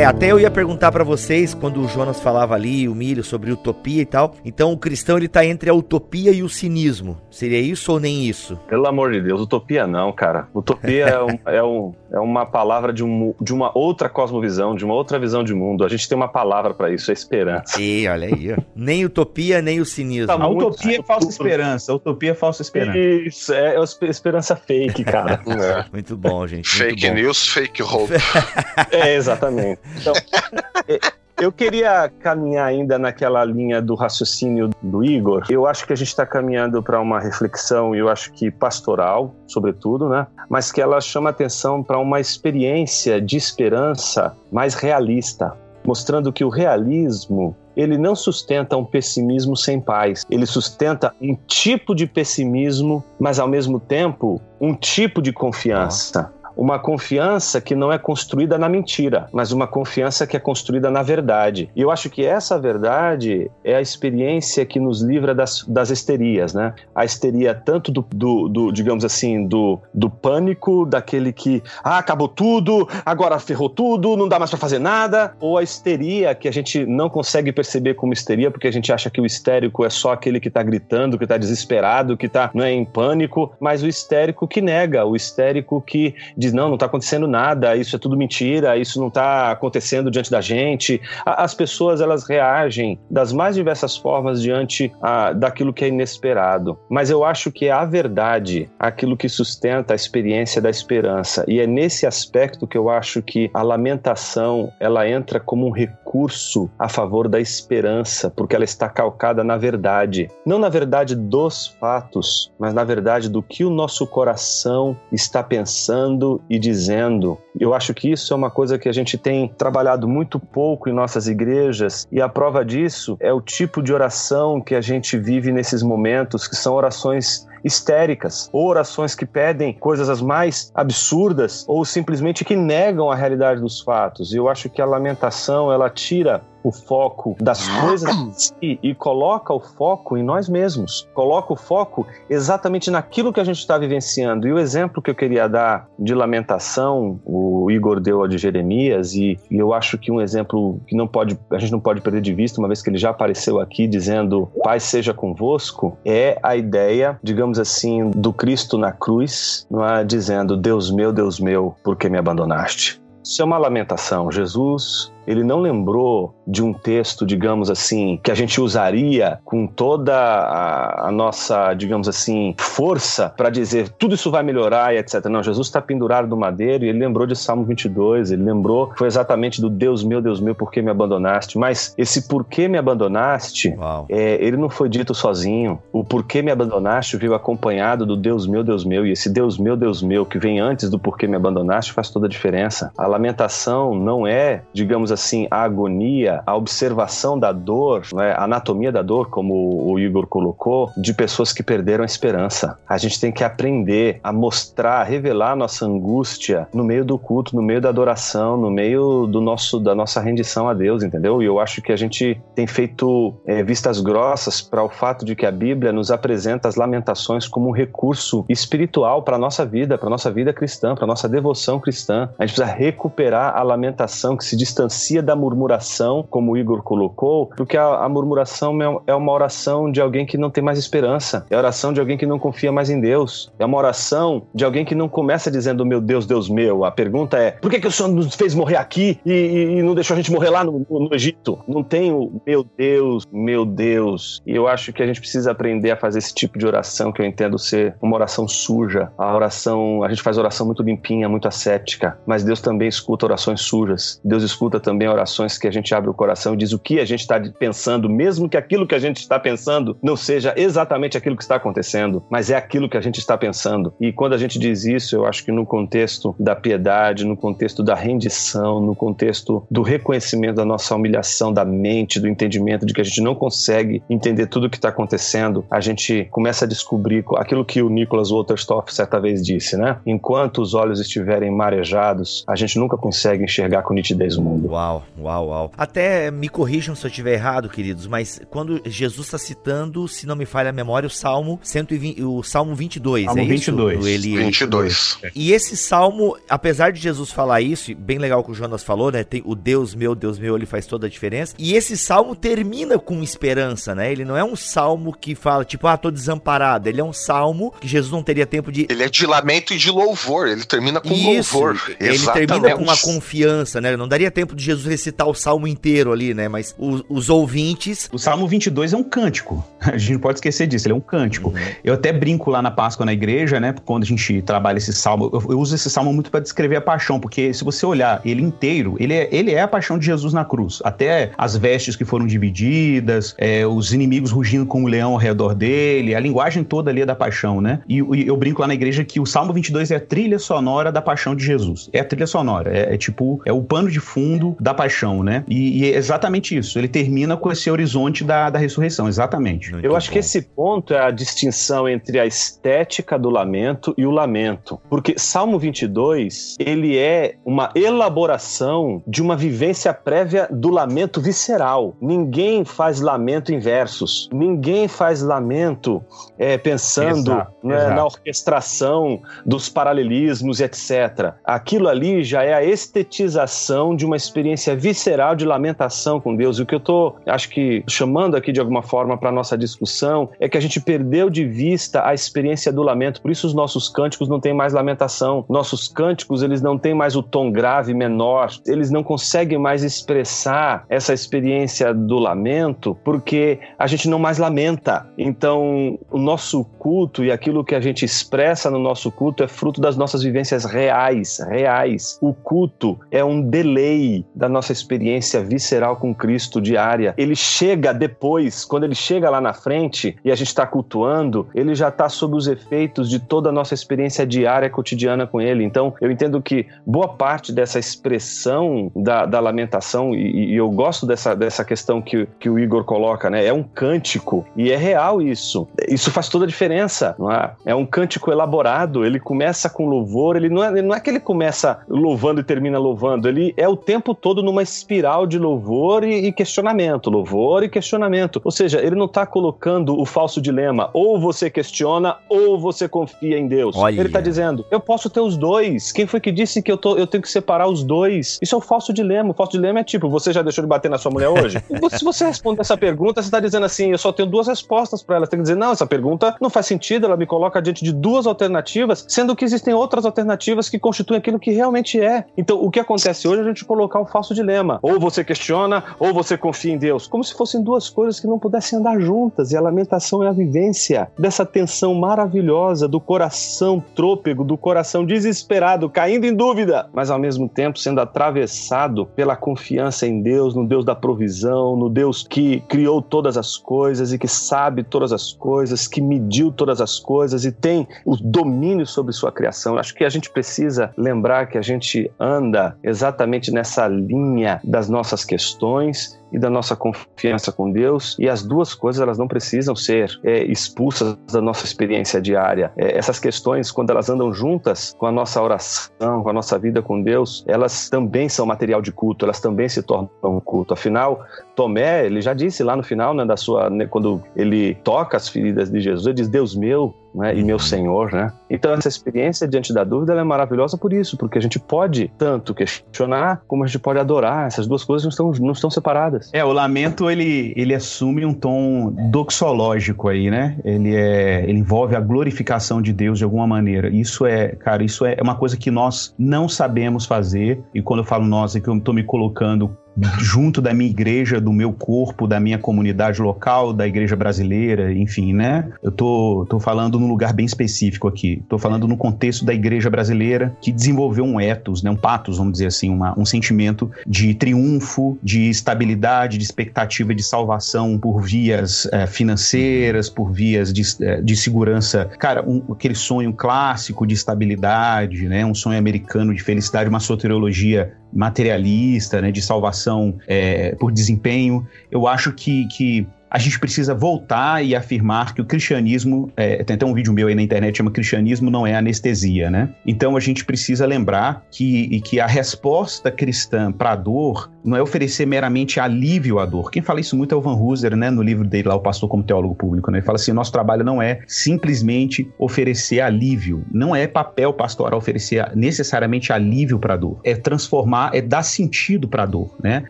Até eu ia perguntar para vocês quando o Jonas falava ali, o Milho, sobre utopia e tal. Então o cristão ele tá entre a utopia e o cinismo. Seria isso ou nem isso? Pelo amor de Deus, utopia não, cara. Utopia é, um, é, um, é, uma palavra de, um, de uma outra cosmovisão, de uma outra visão de mundo. A gente tem uma palavra para isso, é esperança. E olha aí, ó. nem utopia, nem o cinismo. Tá, a utopia é falsa esperança. A utopia é falsa esperança. Isso, é, é esperança fake, cara. É. (laughs) Muito bom, gente. Fake bom. news, fake hope. (laughs) é, exatamente. Então, (laughs) eu queria caminhar ainda naquela linha do raciocínio do Igor. Eu acho que a gente está caminhando para uma reflexão, eu acho que pastoral, sobretudo, né? Mas que ela chama atenção para uma experiência de esperança mais realista, mostrando que o realismo ele não sustenta um pessimismo sem paz. Ele sustenta um tipo de pessimismo, mas ao mesmo tempo um tipo de confiança uma confiança que não é construída na mentira, mas uma confiança que é construída na verdade. E eu acho que essa verdade é a experiência que nos livra das, das histerias, né? A histeria tanto do, do, do digamos assim, do, do pânico, daquele que, ah, acabou tudo, agora ferrou tudo, não dá mais para fazer nada, ou a histeria que a gente não consegue perceber como histeria porque a gente acha que o histérico é só aquele que tá gritando, que tá desesperado, que tá, é em pânico, mas o histérico que nega, o histérico que diz não, não está acontecendo nada, isso é tudo mentira, isso não está acontecendo diante da gente. As pessoas elas reagem das mais diversas formas diante a, daquilo que é inesperado. Mas eu acho que é a verdade aquilo que sustenta a experiência da esperança. E é nesse aspecto que eu acho que a lamentação ela entra como um recurso a favor da esperança, porque ela está calcada na verdade, não na verdade dos fatos, mas na verdade do que o nosso coração está pensando e dizendo. Eu acho que isso é uma coisa que a gente tem trabalhado muito pouco em nossas igrejas e a prova disso é o tipo de oração que a gente vive nesses momentos, que são orações histéricas, ou orações que pedem coisas as mais absurdas, ou simplesmente que negam a realidade dos fatos. E eu acho que a lamentação ela tira o foco das coisas si e coloca o foco em nós mesmos. Coloca o foco exatamente naquilo que a gente está vivenciando. E o exemplo que eu queria dar de lamentação, o Igor deu a de Jeremias, e, e eu acho que um exemplo que não pode, a gente não pode perder de vista, uma vez que ele já apareceu aqui dizendo Pai seja convosco, é a ideia, digamos assim, do Cristo na cruz, é? dizendo Deus meu, Deus meu, por que me abandonaste? Isso é uma lamentação. Jesus ele não lembrou de um texto, digamos assim, que a gente usaria com toda a, a nossa, digamos assim, força para dizer tudo isso vai melhorar e etc. Não, Jesus está pendurado no madeiro e ele lembrou de Salmo 22, ele lembrou, foi exatamente do Deus meu, Deus meu, por que me abandonaste? Mas esse por que me abandonaste, é, ele não foi dito sozinho. O por que me abandonaste veio acompanhado do Deus meu, Deus meu, e esse Deus meu, Deus meu, que vem antes do por que me abandonaste, faz toda a diferença. A lamentação não é, digamos assim, a agonia, a observação da dor, né, a anatomia da dor, como o Igor colocou, de pessoas que perderam a esperança. A gente tem que aprender a mostrar, a revelar nossa angústia no meio do culto, no meio da adoração, no meio do nosso da nossa rendição a Deus, entendeu? E eu acho que a gente tem feito é, vistas grossas para o fato de que a Bíblia nos apresenta as lamentações como um recurso espiritual para nossa vida, para nossa vida cristã, para nossa devoção cristã. A gente precisa recuperar a lamentação que se distancia da murmuração, como o Igor colocou, porque a, a murmuração é, é uma oração de alguém que não tem mais esperança, é a oração de alguém que não confia mais em Deus, é uma oração de alguém que não começa dizendo meu Deus, Deus meu. A pergunta é por que, que o Senhor nos fez morrer aqui e, e, e não deixou a gente morrer lá no, no, no Egito? Não tem o meu Deus, meu Deus. E eu acho que a gente precisa aprender a fazer esse tipo de oração que eu entendo ser uma oração suja. A oração, a gente faz oração muito limpinha, muito ascética, mas Deus também escuta orações sujas. Deus escuta também orações que a gente abre o coração e diz o que a gente está pensando, mesmo que aquilo que a gente está pensando não seja exatamente aquilo que está acontecendo, mas é aquilo que a gente está pensando. E quando a gente diz isso, eu acho que no contexto da piedade, no contexto da rendição, no contexto do reconhecimento da nossa humilhação da mente, do entendimento de que a gente não consegue entender tudo o que está acontecendo, a gente começa a descobrir aquilo que o Nicholas Waterstoff certa vez disse, né? Enquanto os olhos estiverem marejados, a gente nunca consegue enxergar com nitidez o mundo. Uau, uau, uau. Até me corrijam se eu estiver errado, queridos, mas quando Jesus está citando, se não me falha a memória, o Salmo 120, o Salmo 22, Salmo é 22. isso? Ele, 22. E esse salmo, apesar de Jesus falar isso, bem legal que o Jonas falou, né? Tem o Deus meu, Deus meu, ele faz toda a diferença. E esse salmo termina com esperança, né? Ele não é um salmo que fala, tipo, ah, tô desamparado. Ele é um salmo que Jesus não teria tempo de. Ele é de lamento e de louvor. Ele termina com Isso, louvor. Ele Exatamente. termina com uma confiança, né? Não daria tempo de Jesus recitar o salmo inteiro ali, né? Mas os, os ouvintes. O Salmo 22 é um cântico. (laughs) A gente não pode esquecer disso, ele é um cântico. Uhum. Eu até brinco lá na Páscoa na igreja, né? Quando a gente trabalha esse salmo, eu, eu uso esse salmo muito para descrever a paixão, porque se você olhar ele inteiro, ele é, ele é a paixão de Jesus na cruz. Até as vestes que foram divididas, é, os inimigos rugindo como um leão ao redor dele, a linguagem toda ali é da paixão, né? E, e eu brinco lá na igreja que o Salmo 22 é a trilha sonora da paixão de Jesus. É a trilha sonora, é, é tipo, é o pano de fundo da paixão, né? E, e, é exatamente isso. Ele termina com esse horizonte da, da ressurreição, exatamente. Muito eu acho bom. que esse ponto é a distinção entre a estética do lamento e o lamento. Porque Salmo 22, ele é uma elaboração de uma vivência prévia do lamento visceral. Ninguém faz lamento em versos. Ninguém faz lamento é, pensando Exato, né, exato. na orquestração dos paralelismos e etc. Aquilo ali já é a estetização de uma experiência visceral de lamentação com Deus. E o que eu tô, acho que, chamando aqui de alguma forma para nossa discussão é que a gente perdeu de vista a experiência do lamento. Por isso os nossos cânticos não têm mais lamentação. Nossos cânticos, eles não têm mais o tom grave menor. Eles não conseguem mais expressar essa experiência do lamento porque a gente não mais lamenta. Então, o nosso culto e aquilo que a gente expressa no nosso culto é fruto das nossas vivências reais, reais. O culto é um delay da nossa experiência visceral com Cristo diária. Ele chega depois, quando ele chega lá na frente e a gente está cultuando, ele já está sob os efeitos de toda a nossa experiência diária, cotidiana com ele. Então, eu entendo que boa parte dessa expressão da, da lamentação, e, e, eu gosto dessa, dessa questão que, que o Igor coloca, né? É um cântico, e é real isso. Isso faz toda a diferença, não é? É um cântico elaborado, ele começa com louvor, ele não é, não é que ele começa louvando e termina louvando, ele é o tempo todo numa espiral de louvor e, e questionamento, louvor e questionamento. Ou seja, ele não está colocando o falso dilema, ou você questiona ou você confia em Deus. Olha. Ele está dizendo, eu posso ter os dois. Quem foi que disse que eu, tô, eu tenho que separar os dois? Isso é o falso dilema. O falso dilema é tipo, você já deixou de bater na sua mulher hoje? (laughs) Se você responder essa pergunta, você está dizendo assim, eu só tenho duas respostas para ela. Tem que dizer, não, essa pergunta não faz sentido, ela me coloca diante de duas alternativas, sendo que existem outras alternativas que constituem aquilo que realmente é. Então, o que acontece hoje é a gente colocar um falso dilema. Ou você questiona, ou você confia em Deus. Como se fossem duas coisas que não pudessem andar juntas. E a lamentação é a vivência dessa tensão maravilhosa do coração trôpego, do coração desesperado, caindo em dúvida, mas ao mesmo tempo sendo atravessado pela confiança em Deus, no Deus da provisão, no Deus que criou todas as coisas e que sabe todas as coisas, que mediu todas as coisas e tem o domínio sobre sua criação. Acho que a gente precisa lembrar que a gente anda exatamente nessa linha das nossas questões e da nossa confiança com Deus. E as duas coisas elas não precisam ser é, expulsas da nossa experiência diária. É, essas questões, quando elas andam juntas com a nossa oração, com a nossa vida com Deus, elas também são material de culto, elas também se tornam culto. Afinal, Tomé, ele já disse lá no final, né, da sua, né, quando ele toca as feridas de Jesus, ele diz: Deus meu, né, e meu Senhor, né? Então essa experiência diante da dúvida é maravilhosa por isso, porque a gente pode tanto questionar como a gente pode adorar. Essas duas coisas não estão, não estão separadas. É, o lamento ele, ele assume um tom doxológico aí, né? Ele é, ele envolve a glorificação de Deus de alguma maneira. Isso é, cara, isso é uma coisa que nós não sabemos fazer. E quando eu falo nós, é que eu estou me colocando junto da minha igreja, do meu corpo, da minha comunidade local, da igreja brasileira, enfim, né? Eu tô, tô falando num lugar bem específico aqui. Tô falando no contexto da igreja brasileira que desenvolveu um ethos, né? Um patos, vamos dizer assim, uma, um sentimento de triunfo, de estabilidade, de expectativa de salvação por vias é, financeiras, por vias de, é, de segurança. Cara, um, aquele sonho clássico de estabilidade, né? Um sonho americano de felicidade, uma soteriologia materialista, né, de salvação é, por desempenho. Eu acho que, que a gente precisa voltar e afirmar que o cristianismo, é, tem até um vídeo meu aí na internet chama Cristianismo não é anestesia, né? Então a gente precisa lembrar que, que a resposta cristã para a dor não é oferecer meramente alívio à dor. Quem fala isso muito é o Van Hooser, né? No livro dele lá, O Pastor como Teólogo Público, né? Ele fala assim, nosso trabalho não é simplesmente oferecer alívio, não é papel pastoral oferecer necessariamente alívio para a dor, é transformar, é dar sentido para a dor, né?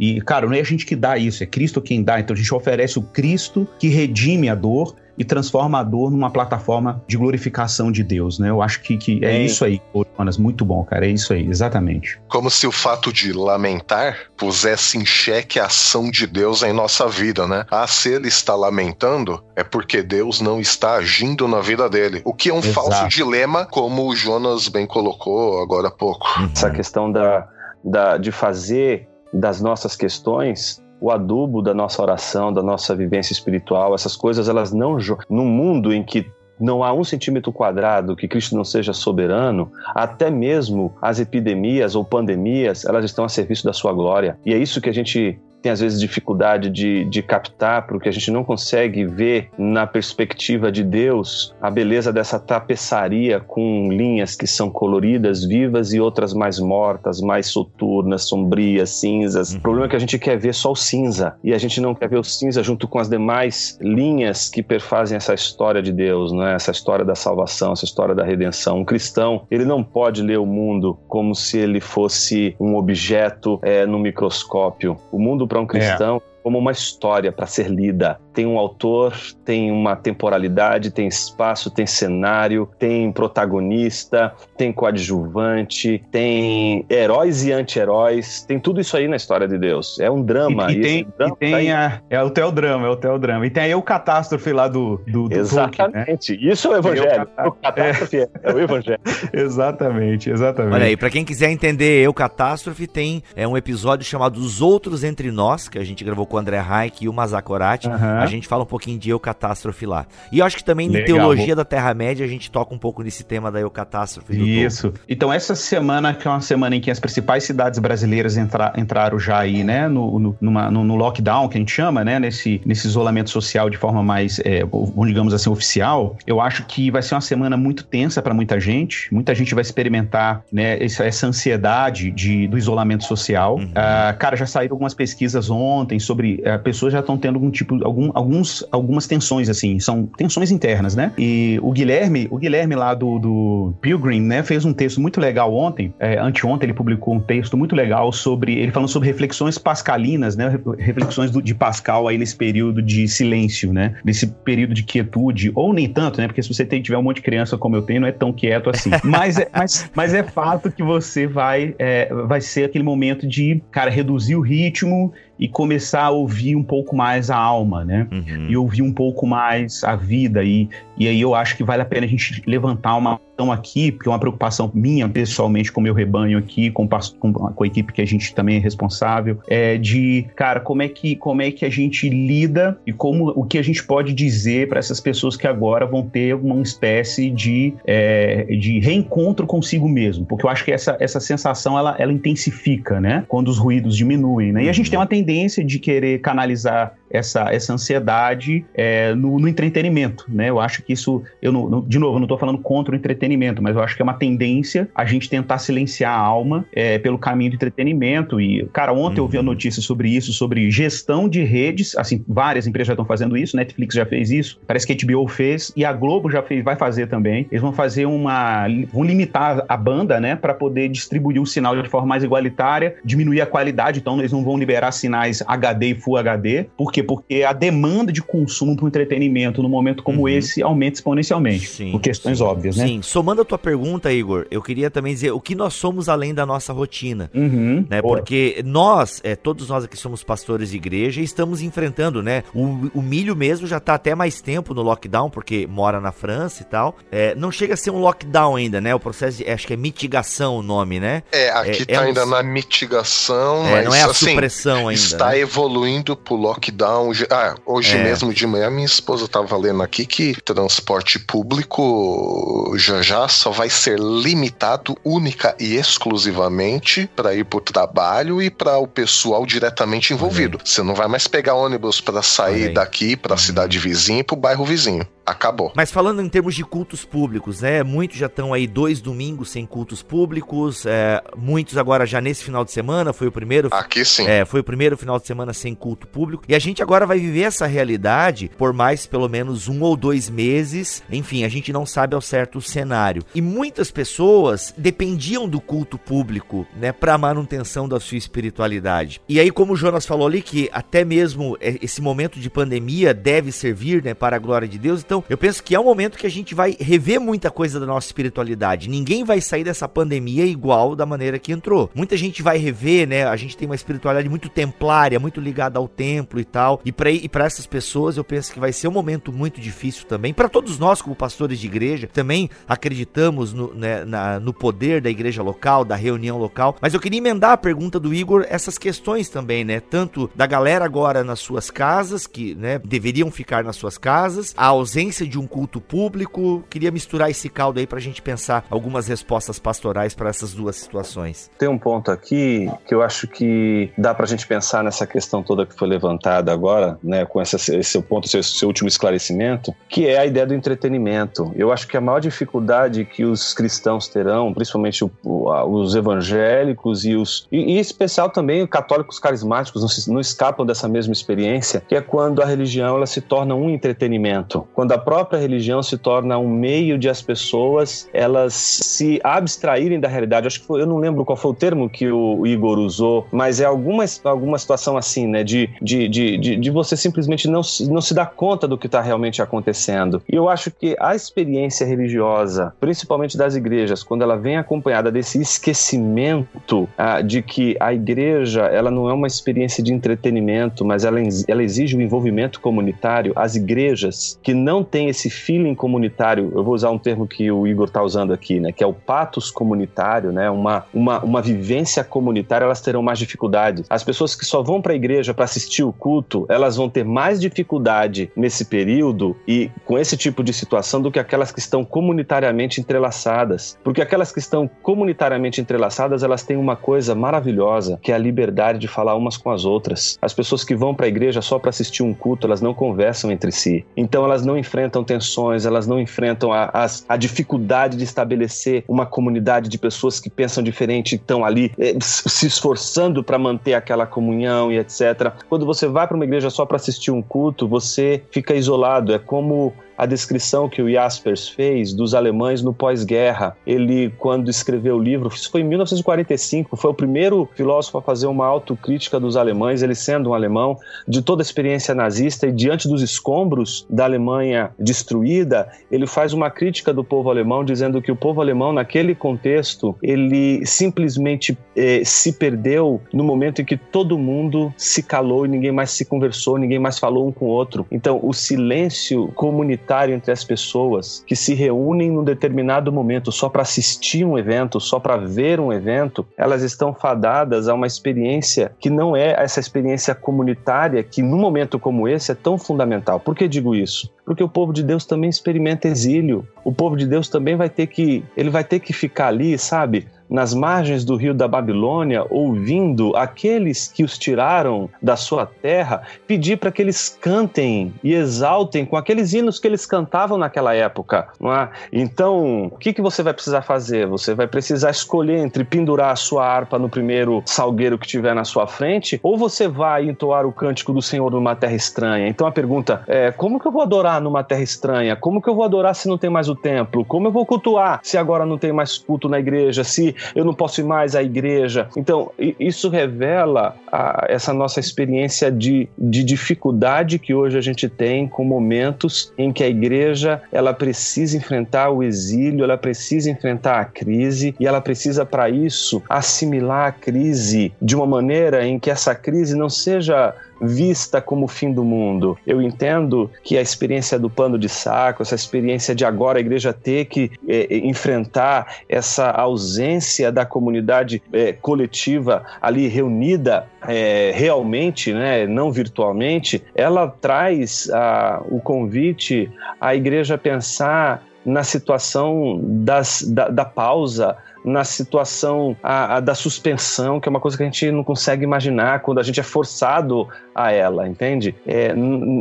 E, cara, não é a gente que dá isso, é Cristo quem dá, então a gente oferece o Cristo Cristo que redime a dor e transforma a dor numa plataforma de glorificação de Deus, né? Eu acho que, que é, é isso aí, Jonas, muito bom, cara, é isso aí, exatamente. Como se o fato de lamentar pusesse em xeque a ação de Deus em nossa vida, né? Ah, se ele está lamentando, é porque Deus não está agindo na vida dele, o que é um Exato. falso dilema, como o Jonas bem colocou agora há pouco. Essa questão da, da, de fazer das nossas questões o adubo da nossa oração, da nossa vivência espiritual, essas coisas, elas não. Num mundo em que não há um centímetro quadrado que Cristo não seja soberano, até mesmo as epidemias ou pandemias, elas estão a serviço da sua glória. E é isso que a gente tem às vezes dificuldade de, de captar, porque a gente não consegue ver na perspectiva de Deus a beleza dessa tapeçaria com linhas que são coloridas, vivas e outras mais mortas, mais soturnas, sombrias, cinzas. Uhum. O problema é que a gente quer ver só o cinza e a gente não quer ver o cinza junto com as demais linhas que perfazem essa história de Deus, né? essa história da salvação, essa história da redenção. Um cristão, ele não pode ler o mundo como se ele fosse um objeto é, no microscópio. O mundo para um cristão é. como uma história para ser lida tem um autor, tem uma temporalidade, tem espaço, tem cenário, tem protagonista, tem coadjuvante, tem heróis e anti-heróis, tem tudo isso aí na história de Deus. É um drama. E, e tem, drama e tem tá a, é o teodrama, é o teodrama. E tem aí o catástrofe lá do, do, do Exatamente. Tolkien, né? Isso é o evangelho. O, catástrofe é. é o evangelho. (laughs) exatamente, exatamente. Olha aí, pra quem quiser entender Eu Catástrofe, tem é, um episódio chamado Os Outros Entre Nós, que a gente gravou com o André Haik e o Mazakorati. Uhum. A gente fala um pouquinho de eucatástrofe lá. E eu acho que também Legal. em Teologia da Terra-média a gente toca um pouco nesse tema da eucatástrofe. Isso. Então essa semana, que é uma semana em que as principais cidades brasileiras entra, entraram já aí, né, no, no, numa, no, no, lockdown, que a gente chama, né, nesse, nesse isolamento social de forma mais, é, digamos assim, oficial, eu acho que vai ser uma semana muito tensa para muita gente. Muita gente vai experimentar, né, essa, essa ansiedade de, do isolamento social. Uhum. Ah, cara, já saíram algumas pesquisas ontem sobre uh, pessoas já estão tendo algum tipo, algum, alguns algumas tensões, assim, são tensões internas, né? E o Guilherme, o Guilherme lá do, do Pilgrim, né, fez um texto muito legal ontem, é, anteontem ele publicou um texto muito legal sobre, ele falando sobre reflexões pascalinas, né, reflexões do, de Pascal aí nesse período de silêncio, né, nesse período de quietude, ou nem tanto, né, porque se você tem, tiver um monte de criança como eu tenho, não é tão quieto assim, (laughs) mas, é, mas, mas é fato que você vai, é, vai ser aquele momento de, cara, reduzir o ritmo e começar a ouvir um pouco mais a alma, né? Uhum. E ouvir um pouco mais a vida. E, e aí eu acho que vale a pena a gente levantar uma questão aqui, porque é uma preocupação minha, pessoalmente, com o meu rebanho aqui, com, com, com, a equipe que a gente também é responsável, é de, cara, como é que, como é que a gente lida e como o que a gente pode dizer para essas pessoas que agora vão ter uma espécie de, é, de reencontro consigo mesmo, porque eu acho que essa, essa sensação ela, ela intensifica, né? Quando os ruídos diminuem, né? E a gente tem uma tendência de querer canalizar essa, essa ansiedade é, no, no, entretenimento, né? Eu acho que isso, eu não, não de novo, eu não estou falando contra o entretenimento, mas eu acho que é uma tendência a gente tentar silenciar a alma é, pelo caminho do entretenimento. E, cara, ontem uhum. eu vi a uhum. notícia sobre isso, sobre gestão de redes, assim, várias empresas já estão fazendo isso, Netflix já fez isso, parece que a HBO fez e a Globo já fez, vai fazer também. Eles vão fazer uma, vão limitar a banda, né, para poder distribuir o sinal de forma mais igualitária, diminuir a qualidade, então eles não vão liberar sinais HD e Full HD, porque porque a demanda de consumo para o entretenimento num momento como uhum. esse aumenta exponencialmente. Sim, por questões sim, óbvias, né? Sim. Somando a tua pergunta, Igor, eu queria também dizer o que nós somos além da nossa rotina. Uhum. Né? Porque nós, é, todos nós aqui somos pastores de igreja e estamos enfrentando, né? O, o milho mesmo já está até mais tempo no lockdown, porque mora na França e tal. É, não chega a ser um lockdown ainda, né? O processo de, acho que é mitigação o nome, né? É, aqui está é, é ainda um... na mitigação, é, mas não é a assim, supressão ainda. Está né? evoluindo pro lockdown ah, hoje é. mesmo de manhã minha esposa estava lendo aqui que transporte público já já só vai ser limitado única e exclusivamente para ir para o trabalho e para o pessoal diretamente envolvido. Você não vai mais pegar ônibus para sair daqui para a uhum. cidade vizinha e para o bairro vizinho acabou. Mas falando em termos de cultos públicos, né? Muitos já estão aí dois domingos sem cultos públicos. É, muitos agora já nesse final de semana foi o primeiro. Aqui sim. É, foi o primeiro final de semana sem culto público. E a gente agora vai viver essa realidade por mais pelo menos um ou dois meses. Enfim, a gente não sabe ao certo o cenário. E muitas pessoas dependiam do culto público, né, para manutenção da sua espiritualidade. E aí, como o Jonas falou ali, que até mesmo esse momento de pandemia deve servir, né, para a glória de Deus. Então, eu penso que é um momento que a gente vai rever muita coisa da nossa espiritualidade. Ninguém vai sair dessa pandemia igual da maneira que entrou. Muita gente vai rever, né? A gente tem uma espiritualidade muito templária, muito ligada ao templo e tal. E para e essas pessoas, eu penso que vai ser um momento muito difícil também. Para todos nós, como pastores de igreja, também acreditamos no, né, na, no poder da igreja local, da reunião local. Mas eu queria emendar a pergunta do Igor essas questões também, né? Tanto da galera agora nas suas casas, que né, deveriam ficar nas suas casas, a ausência de um culto público. Queria misturar esse caldo aí para a gente pensar algumas respostas pastorais para essas duas situações. Tem um ponto aqui que eu acho que dá para a gente pensar nessa questão toda que foi levantada agora, né, com essa, esse seu ponto, seu, seu último esclarecimento, que é a ideia do entretenimento. Eu acho que a maior dificuldade que os cristãos terão, principalmente o, os evangélicos e os e, e em especial também os católicos carismáticos não, se, não escapam dessa mesma experiência, que é quando a religião ela se torna um entretenimento, quando a própria religião se torna um meio de as pessoas elas se abstraírem da realidade. Acho que foi, eu não lembro qual foi o termo que o Igor usou, mas é alguma, alguma situação assim, né? De, de, de, de, de você simplesmente não, não se dar conta do que está realmente acontecendo. E eu acho que a experiência religiosa, principalmente das igrejas, quando ela vem acompanhada desse esquecimento ah, de que a igreja ela não é uma experiência de entretenimento, mas ela, ela exige um envolvimento comunitário, as igrejas que não tem esse feeling comunitário, eu vou usar um termo que o Igor está usando aqui, né, que é o patos comunitário, né, uma, uma, uma vivência comunitária, elas terão mais dificuldade. As pessoas que só vão para a igreja para assistir o culto, elas vão ter mais dificuldade nesse período e com esse tipo de situação do que aquelas que estão comunitariamente entrelaçadas. Porque aquelas que estão comunitariamente entrelaçadas, elas têm uma coisa maravilhosa, que é a liberdade de falar umas com as outras. As pessoas que vão para a igreja só para assistir um culto, elas não conversam entre si. Então elas não enfrentam tensões, elas não enfrentam a, a, a dificuldade de estabelecer uma comunidade de pessoas que pensam diferente e estão ali eh, se esforçando para manter aquela comunhão e etc. Quando você vai para uma igreja só para assistir um culto, você fica isolado. É como a descrição que o Jaspers fez dos alemães no pós-guerra. Ele, quando escreveu o livro, isso foi em 1945, foi o primeiro filósofo a fazer uma autocrítica dos alemães, ele sendo um alemão, de toda a experiência nazista e diante dos escombros da Alemanha destruída, ele faz uma crítica do povo alemão, dizendo que o povo alemão, naquele contexto, ele simplesmente eh, se perdeu no momento em que todo mundo se calou e ninguém mais se conversou, ninguém mais falou um com o outro. Então, o silêncio comunitário entre as pessoas que se reúnem num determinado momento só para assistir um evento, só para ver um evento, elas estão fadadas a uma experiência que não é essa experiência comunitária que num momento como esse é tão fundamental. Por que digo isso? Porque o povo de Deus também experimenta exílio. O povo de Deus também vai ter que, ele vai ter que ficar ali, sabe? Nas margens do rio da Babilônia, ouvindo aqueles que os tiraram da sua terra, pedir para que eles cantem e exaltem com aqueles hinos que eles cantavam naquela época. É? Então, o que, que você vai precisar fazer? Você vai precisar escolher entre pendurar a sua harpa no primeiro salgueiro que tiver na sua frente, ou você vai entoar o cântico do Senhor numa terra estranha. Então a pergunta é: como que eu vou adorar numa terra estranha? Como que eu vou adorar se não tem mais o templo? Como eu vou cultuar se agora não tem mais culto na igreja? Se eu não posso ir mais à igreja. Então, isso revela a, essa nossa experiência de, de dificuldade que hoje a gente tem com momentos em que a igreja ela precisa enfrentar o exílio, ela precisa enfrentar a crise e ela precisa, para isso, assimilar a crise de uma maneira em que essa crise não seja vista como o fim do mundo. Eu entendo que a experiência do pano de saco, essa experiência de agora a igreja ter que é, enfrentar essa ausência da comunidade é, coletiva ali reunida é, realmente, né, não virtualmente, ela traz a, o convite à igreja pensar na situação das, da, da pausa, na situação a, a, da suspensão, que é uma coisa que a gente não consegue imaginar quando a gente é forçado a ela, entende? É,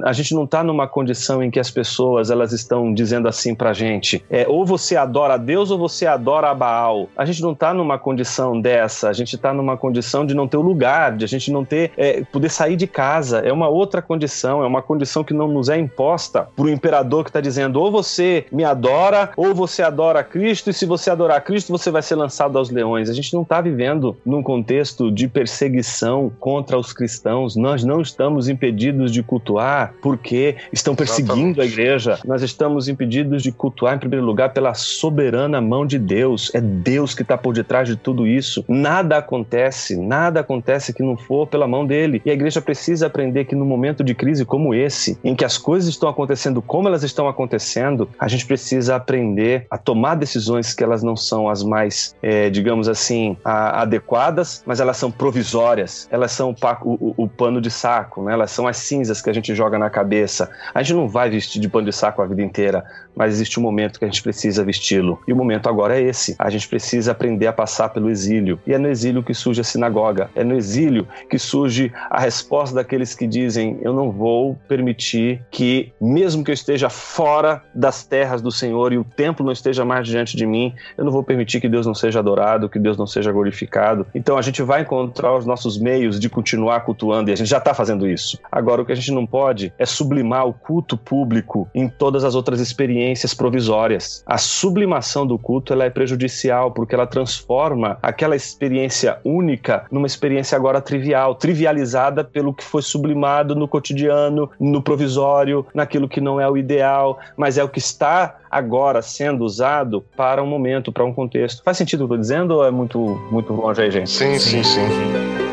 a gente não está numa condição em que as pessoas elas estão dizendo assim pra gente, é, ou você adora a Deus ou você adora a Baal. A gente não está numa condição dessa, a gente está numa condição de não ter o lugar, de a gente não ter, é, poder sair de casa. É uma outra condição, é uma condição que não nos é imposta por um imperador que está dizendo ou você me adora ou você adora Cristo, e se você adorar Cristo, você vai ser ser lançado aos leões. A gente não está vivendo num contexto de perseguição contra os cristãos. Nós não estamos impedidos de cultuar porque estão perseguindo Exatamente. a igreja. Nós estamos impedidos de cultuar, em primeiro lugar, pela soberana mão de Deus. É Deus que está por detrás de tudo isso. Nada acontece, nada acontece que não for pela mão dele. E a igreja precisa aprender que no momento de crise como esse, em que as coisas estão acontecendo como elas estão acontecendo, a gente precisa aprender a tomar decisões que elas não são as mais é, digamos assim, a, adequadas, mas elas são provisórias, elas são o, o, o, pano de saco, né? elas são as cinzas que a gente joga na cabeça. A gente não vai vestir de pano de saco a vida inteira, mas existe um momento que a gente precisa vesti-lo. E o momento agora é esse. A gente precisa aprender a passar pelo exílio. E é no exílio que surge a sinagoga. É no exílio que surge a resposta daqueles que dizem: Eu não vou permitir que, mesmo que eu esteja fora das terras do Senhor e o templo não esteja mais diante de mim, eu não vou permitir que Deus não seja adorado, que Deus não seja glorificado. Então a gente vai encontrar os nossos meios de continuar cultuando e a gente já está fazendo isso. Agora, o que a gente não pode é sublimar o culto público em todas as outras experiências provisórias. A sublimação do culto ela é prejudicial porque ela transforma aquela experiência única numa experiência agora trivial, trivializada pelo que foi sublimado no cotidiano, no provisório, naquilo que não é o ideal, mas é o que está agora sendo usado para um momento, para um contexto. Faz sentido o que eu estou dizendo ou é muito, muito longe aí, gente? Sim, sim, sim. E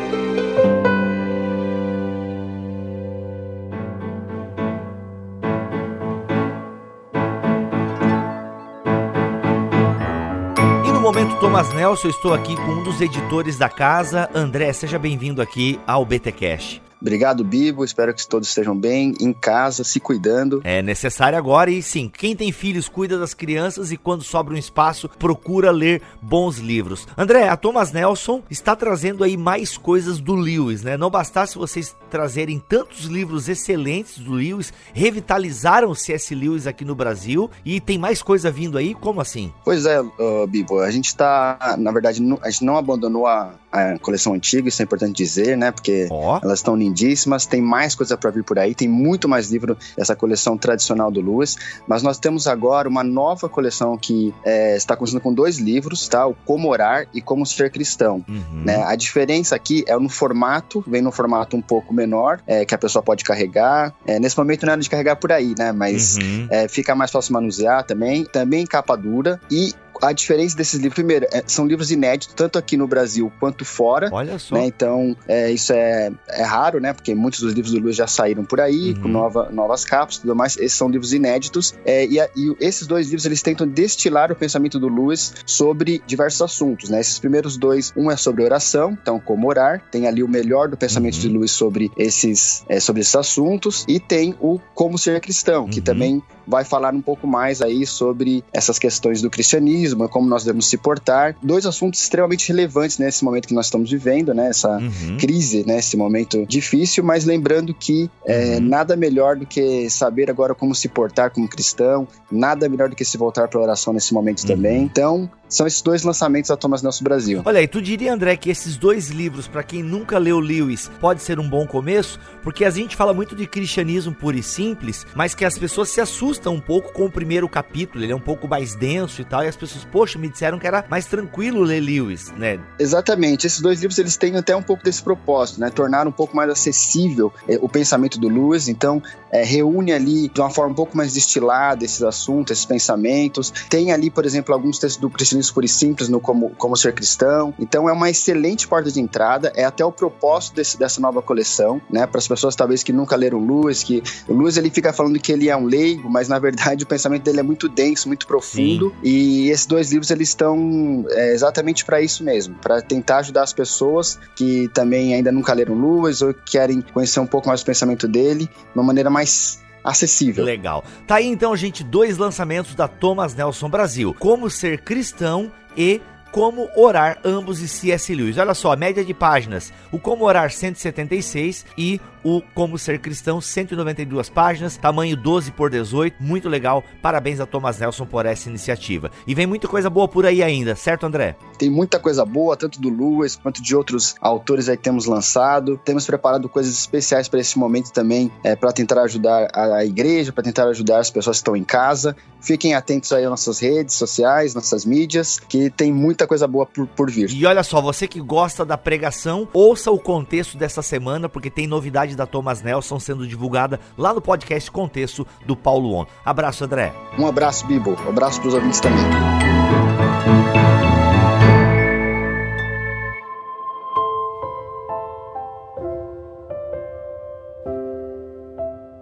Thomas Nelson, estou aqui com um dos editores da casa. André, seja bem-vindo aqui ao BT Cash. Obrigado, Bibo. Espero que todos estejam bem, em casa, se cuidando. É necessário agora e sim, quem tem filhos cuida das crianças e quando sobra um espaço procura ler bons livros. André, a Thomas Nelson está trazendo aí mais coisas do Lewis, né? Não bastasse vocês trazerem tantos livros excelentes do Lewis, revitalizaram o C.S. Lewis aqui no Brasil e tem mais coisa vindo aí? Como assim? Pois é, uh, Bibo, a gente está, na verdade, a gente não abandonou a a coleção antiga, isso é importante dizer, né? Porque oh. elas estão lindíssimas, tem mais coisa para vir por aí, tem muito mais livro dessa coleção tradicional do Lewis, mas nós temos agora uma nova coleção que é, está começando com dois livros, tá? O Como Orar e Como Ser Cristão. Uhum. Né? A diferença aqui é no formato, vem no formato um pouco menor, é, que a pessoa pode carregar. É, nesse momento não era de carregar por aí, né? Mas uhum. é, fica mais fácil manusear também. Também capa dura e a diferença desses livros, primeiro, é, são livros inéditos, tanto aqui no Brasil quanto fora. Olha só. Né? Então, é, isso é, é raro, né? Porque muitos dos livros do Luiz já saíram por aí, uhum. com nova, novas capas e tudo mais. Esses são livros inéditos. É, e, a, e, esses dois livros, eles tentam destilar o pensamento do Lewis sobre diversos assuntos, né? Esses primeiros dois, um é sobre oração, então, como orar. Tem ali o melhor do pensamento uhum. de Lewis sobre esses, é, sobre esses assuntos. E tem o como ser cristão, que uhum. também vai falar um pouco mais aí sobre essas questões do cristianismo, como nós devemos se portar. Dois assuntos extremamente relevantes nesse momento que nós estamos vivendo, né? Essa uhum. crise, né? Esse momento difícil, mas lembrando que é, uhum. nada melhor do que saber agora como se portar como cristão, nada melhor do que se voltar para a oração nesse momento uhum. também. Então, são esses dois lançamentos da Thomas Nelson Brasil. Olha, e tu diria, André, que esses dois livros, para quem nunca leu Lewis, pode ser um bom começo? Porque a gente fala muito de cristianismo puro e simples, mas que as pessoas se assustam um pouco com o primeiro capítulo, ele é um pouco mais denso e tal, e as pessoas, poxa, me disseram que era mais tranquilo ler Lewis, né? Exatamente, esses dois livros eles têm até um pouco desse propósito, né? Tornar um pouco mais acessível eh, o pensamento do Lewis, então é, reúne ali de uma forma um pouco mais destilada esses assuntos, esses pensamentos. Tem ali, por exemplo, alguns textos do cristianismo puro e simples no como, como ser cristão. Então é uma excelente porta de entrada, é até o propósito desse, dessa nova coleção, né? Para as pessoas talvez que nunca leram Lewis, que o Lewis ele fica falando que ele é um leigo, mas na verdade o pensamento dele é muito denso, muito profundo. Sim. E esses dois livros eles estão é, exatamente para isso mesmo, para tentar ajudar as pessoas que também ainda nunca leram Lewis ou querem conhecer um pouco mais o pensamento dele, de uma maneira mais acessível. Legal. Tá aí então, gente, dois lançamentos da Thomas Nelson Brasil: Como Ser Cristão e como Orar, ambos e C.S. Lewis. Olha só, média de páginas: o Como Orar 176 e o Como Ser Cristão, 192 páginas, tamanho 12 por 18, muito legal. Parabéns a Thomas Nelson por essa iniciativa. E vem muita coisa boa por aí ainda, certo, André? Tem muita coisa boa, tanto do Lewis quanto de outros autores aí que temos lançado. Temos preparado coisas especiais para esse momento também, é, para tentar ajudar a, igreja, para tentar ajudar as pessoas que estão em casa. Fiquem atentos aí às nossas redes sociais, nossas mídias, que tem muita coisa boa por, por vir. E olha só, você que gosta da pregação, ouça o contexto dessa semana, porque tem novidade da Thomas Nelson sendo divulgada lá no podcast Contexto do Paulo On. Abraço, André. Um abraço, Bibo. Um abraço para os ouvintes também.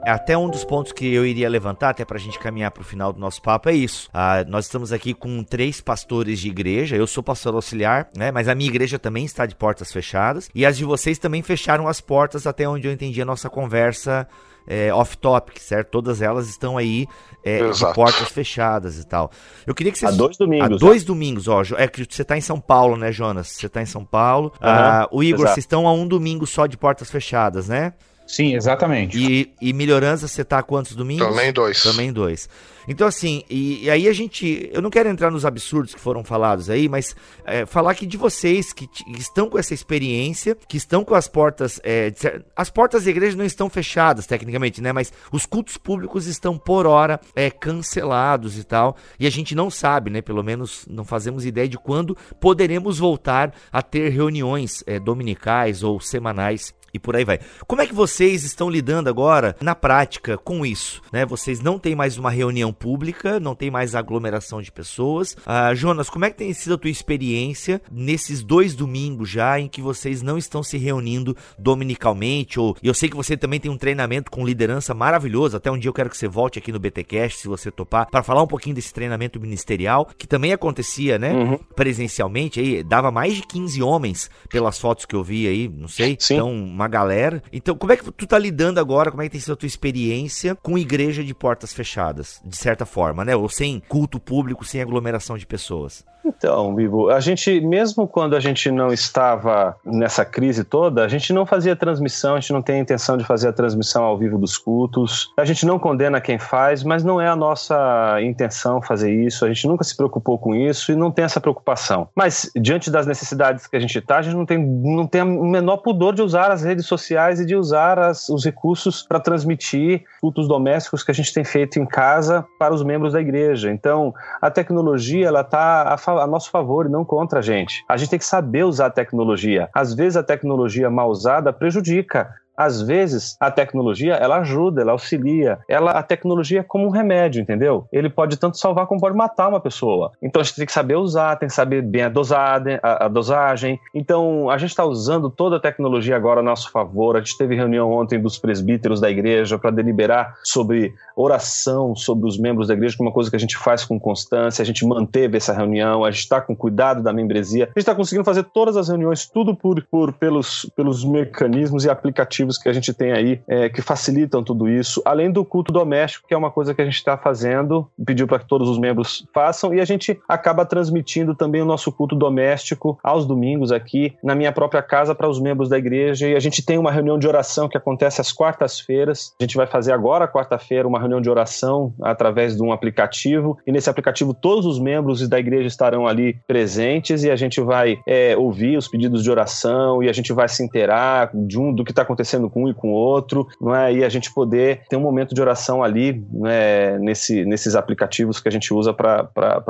Até um dos pontos que eu iria levantar, até para a gente caminhar para o final do nosso papo, é isso. Ah, nós estamos aqui com três pastores de igreja. Eu sou pastor auxiliar, né? Mas a minha igreja também está de portas fechadas. E as de vocês também fecharam as portas, até onde eu entendi a nossa conversa é, off-topic, certo? Todas elas estão aí é, de portas fechadas e tal. Eu queria que vocês... Há dois domingos. Há né? dois domingos, ó. É que você está em São Paulo, né, Jonas? Você está em São Paulo. Uhum, ah, o Igor, exato. vocês estão a um domingo só de portas fechadas, né? Sim, exatamente. E, e melhorança, você tá quantos domingos? Também dois. Também dois. Então, assim, e, e, aí a gente. Eu não quero entrar nos absurdos que foram falados aí, mas é, falar que de vocês que, que, estão com essa experiência, que estão com as portas. É, as portas da igreja não estão fechadas, tecnicamente, né? Mas os cultos públicos estão, por hora, é, cancelados e tal. E a gente não sabe, né? Pelo menos não fazemos ideia de quando poderemos voltar a ter reuniões é, dominicais ou semanais e por aí vai. Como é que vocês estão lidando agora na prática com isso? Né? Vocês não têm mais uma reunião pública, não tem mais aglomeração de pessoas. Ah, Jonas, como é que tem sido a tua experiência nesses dois domingos já em que vocês não estão se reunindo dominicalmente? Ou eu sei que você também tem um treinamento com liderança maravilhoso. Até um dia eu quero que você volte aqui no BTcast, se você topar, para falar um pouquinho desse treinamento ministerial que também acontecia, né? Uhum. Presencialmente aí dava mais de 15 homens pelas fotos que eu vi aí, não sei. Sim. Então uma galera. Então, como é que tu tá lidando agora? Como é que tem sido a tua experiência com igreja de portas fechadas, de certa forma, né? Ou sem culto público, sem aglomeração de pessoas? Então, Bibo, a gente, mesmo quando a gente não estava nessa crise toda, a gente não fazia transmissão, a gente não tem a intenção de fazer a transmissão ao vivo dos cultos. A gente não condena quem faz, mas não é a nossa intenção fazer isso. A gente nunca se preocupou com isso e não tem essa preocupação. Mas, diante das necessidades que a gente está, a gente não tem, não tem o menor pudor de usar as redes sociais e de usar as, os recursos para transmitir cultos domésticos que a gente tem feito em casa para os membros da igreja. Então, a tecnologia, ela está a a nosso favor e não contra a gente. A gente tem que saber usar a tecnologia. Às vezes a tecnologia mal usada prejudica às vezes a tecnologia ela ajuda, ela auxilia. Ela a tecnologia é como um remédio, entendeu? Ele pode tanto salvar como pode matar uma pessoa. Então a gente tem que saber usar, tem que saber bem a dosagem, a, a dosagem. Então a gente está usando toda a tecnologia agora a nosso favor. A gente teve reunião ontem dos presbíteros da igreja para deliberar sobre oração sobre os membros da igreja, que é uma coisa que a gente faz com constância. A gente manteve essa reunião, a gente está com cuidado da membresia. A gente está conseguindo fazer todas as reuniões tudo por, por pelos, pelos mecanismos e aplicativos que a gente tem aí é, que facilitam tudo isso, além do culto doméstico, que é uma coisa que a gente está fazendo, pediu para que todos os membros façam, e a gente acaba transmitindo também o nosso culto doméstico aos domingos aqui na minha própria casa para os membros da igreja. E a gente tem uma reunião de oração que acontece às quartas-feiras. A gente vai fazer agora, quarta-feira, uma reunião de oração através de um aplicativo, e nesse aplicativo todos os membros da igreja estarão ali presentes e a gente vai é, ouvir os pedidos de oração e a gente vai se inteirar de um, do que está acontecendo acontecendo com um e com o outro, não é? E a gente poder ter um momento de oração ali, né, nesse, nesses aplicativos que a gente usa para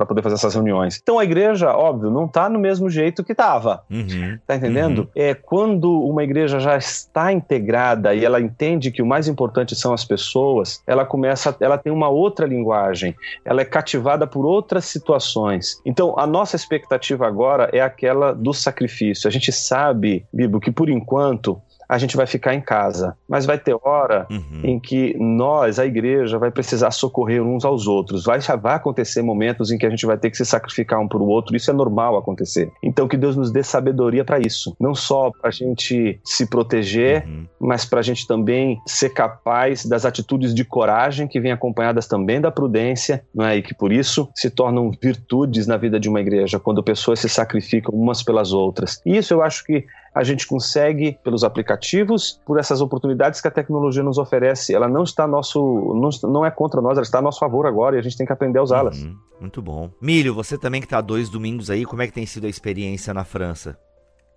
poder fazer essas reuniões. Então a igreja, óbvio, não está no mesmo jeito que estava. Uhum. Tá entendendo? Uhum. É quando uma igreja já está integrada e ela entende que o mais importante são as pessoas, ela começa, ela tem uma outra linguagem, ela é cativada por outras situações. Então a nossa expectativa agora é aquela do sacrifício. A gente sabe, Bibo, que por enquanto a gente vai ficar em casa. Mas vai ter hora uhum. em que nós, a igreja, vai precisar socorrer uns aos outros. Vai, vai acontecer momentos em que a gente vai ter que se sacrificar um para o outro. Isso é normal acontecer. Então que Deus nos dê sabedoria para isso. Não só para a gente se proteger, uhum. mas para a gente também ser capaz das atitudes de coragem que vêm acompanhadas também da prudência, não é? E que por isso se tornam virtudes na vida de uma igreja, quando pessoas se sacrificam umas pelas outras. E isso eu acho que a gente consegue pelos aplicativos, por essas oportunidades que a tecnologia nos oferece. Ela não está nosso, não, não é contra nós, ela está a nosso favor agora e a gente tem que aprender a usá-las. Uhum, muito bom. Milho, você também que está dois domingos aí, como é que tem sido a experiência na França?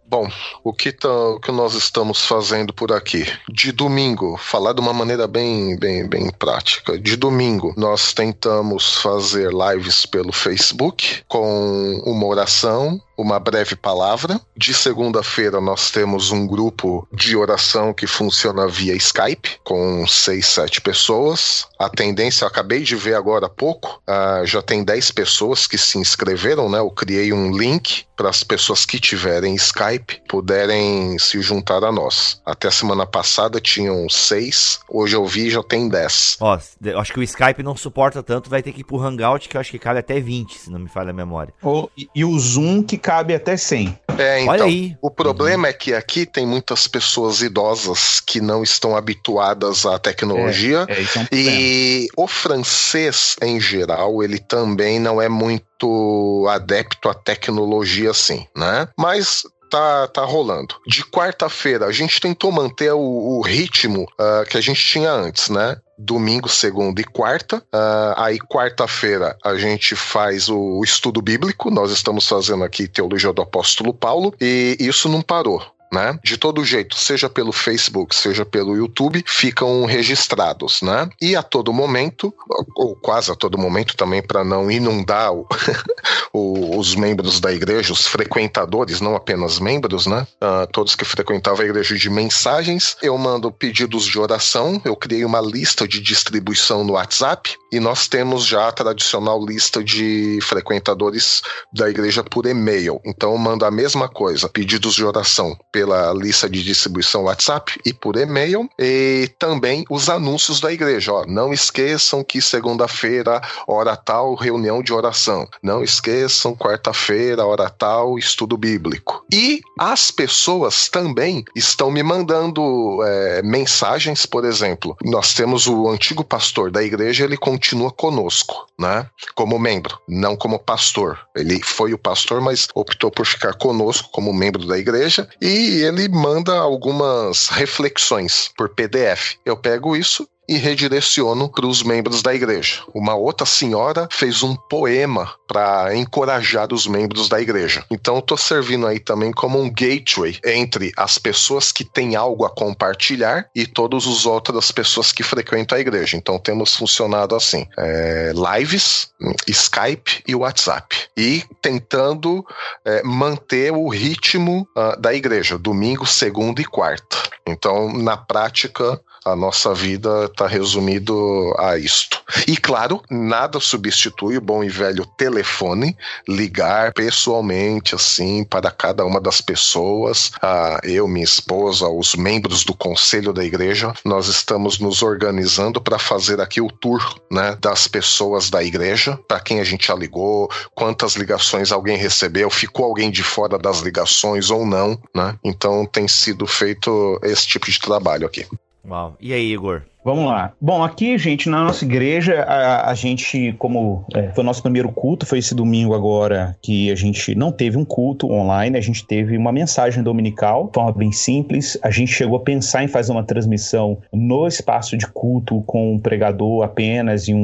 Bom, o que, tá, o que nós estamos fazendo por aqui? De domingo, falar de uma maneira bem, bem, bem prática. De domingo, nós tentamos fazer lives pelo Facebook com uma oração uma breve palavra. De segunda-feira nós temos um grupo de oração que funciona via Skype, com seis, sete pessoas. A tendência, eu acabei de ver agora há pouco, uh, já tem dez pessoas que se inscreveram, né? Eu criei um link para as pessoas que tiverem Skype puderem se juntar a nós. Até a semana passada tinham seis, hoje eu vi já tem dez. Ó, acho que o Skype não suporta tanto, vai ter que ir pro Hangout, que eu acho que cabe até 20, se não me falha a memória. Oh, e, e o Zoom que cabe até 100. É, então, Olha aí. o problema uhum. é que aqui tem muitas pessoas idosas que não estão habituadas à tecnologia é, é, é um e o francês em geral, ele também não é muito adepto à tecnologia assim, né? Mas tá, tá rolando. De quarta-feira, a gente tentou manter o, o ritmo uh, que a gente tinha antes, né? domingo, segunda e quarta. Uh, aí, quarta-feira, a gente faz o, o estudo bíblico. Nós estamos fazendo aqui Teologia do Apóstolo Paulo. E isso não parou né? De todo jeito, seja pelo Facebook, seja pelo YouTube, ficam registrados, né? E a todo momento, ou quase a todo momento também para não inundar (laughs) o, os membros da igreja, os frequentadores, não apenas membros, né? Uh, todos que frequentavam a igreja de mensagens, eu mando pedidos de oração, eu criei uma lista de distribuição no WhatsApp e nós temos já a tradicional lista de frequentadores da igreja por e-mail. Então eu mando a mesma coisa, pedidos de oração pelo pela lista de distribuição WhatsApp e por e-mail, e também os anúncios da igreja. Ó, não esqueçam que segunda-feira, hora tal, reunião de oração. Não esqueçam, quarta-feira, hora tal, estudo bíblico. E as pessoas também estão me mandando é, mensagens, por exemplo. Nós temos o antigo pastor da igreja, ele continua conosco, né? Como membro, não como pastor. Ele foi o pastor, mas optou por ficar conosco como membro da igreja e ele manda algumas reflexões por PDF. Eu pego isso e redireciono para os membros da igreja. Uma outra senhora fez um poema para encorajar os membros da igreja. Então, estou servindo aí também como um gateway entre as pessoas que têm algo a compartilhar e todas as outras pessoas que frequentam a igreja. Então, temos funcionado assim: é, lives, Skype e WhatsApp. E tentando é, manter o ritmo uh, da igreja, domingo, segunda e quarta. Então, na prática, a nossa vida está resumido a isto. E claro, nada substitui o bom e velho telefone, ligar pessoalmente assim para cada uma das pessoas, a eu, minha esposa, os membros do conselho da igreja, nós estamos nos organizando para fazer aqui o tour, né, das pessoas da igreja, para quem a gente já ligou, quantas ligações alguém recebeu, ficou alguém de fora das ligações ou não, né? Então tem sido feito esse tipo de trabalho aqui. Uau. E aí, Igor? Vamos lá. Bom, aqui, gente, na nossa igreja, a, a gente, como é, foi o nosso primeiro culto, foi esse domingo agora que a gente não teve um culto online, a gente teve uma mensagem dominical, de forma bem simples. A gente chegou a pensar em fazer uma transmissão no espaço de culto com um pregador apenas e um,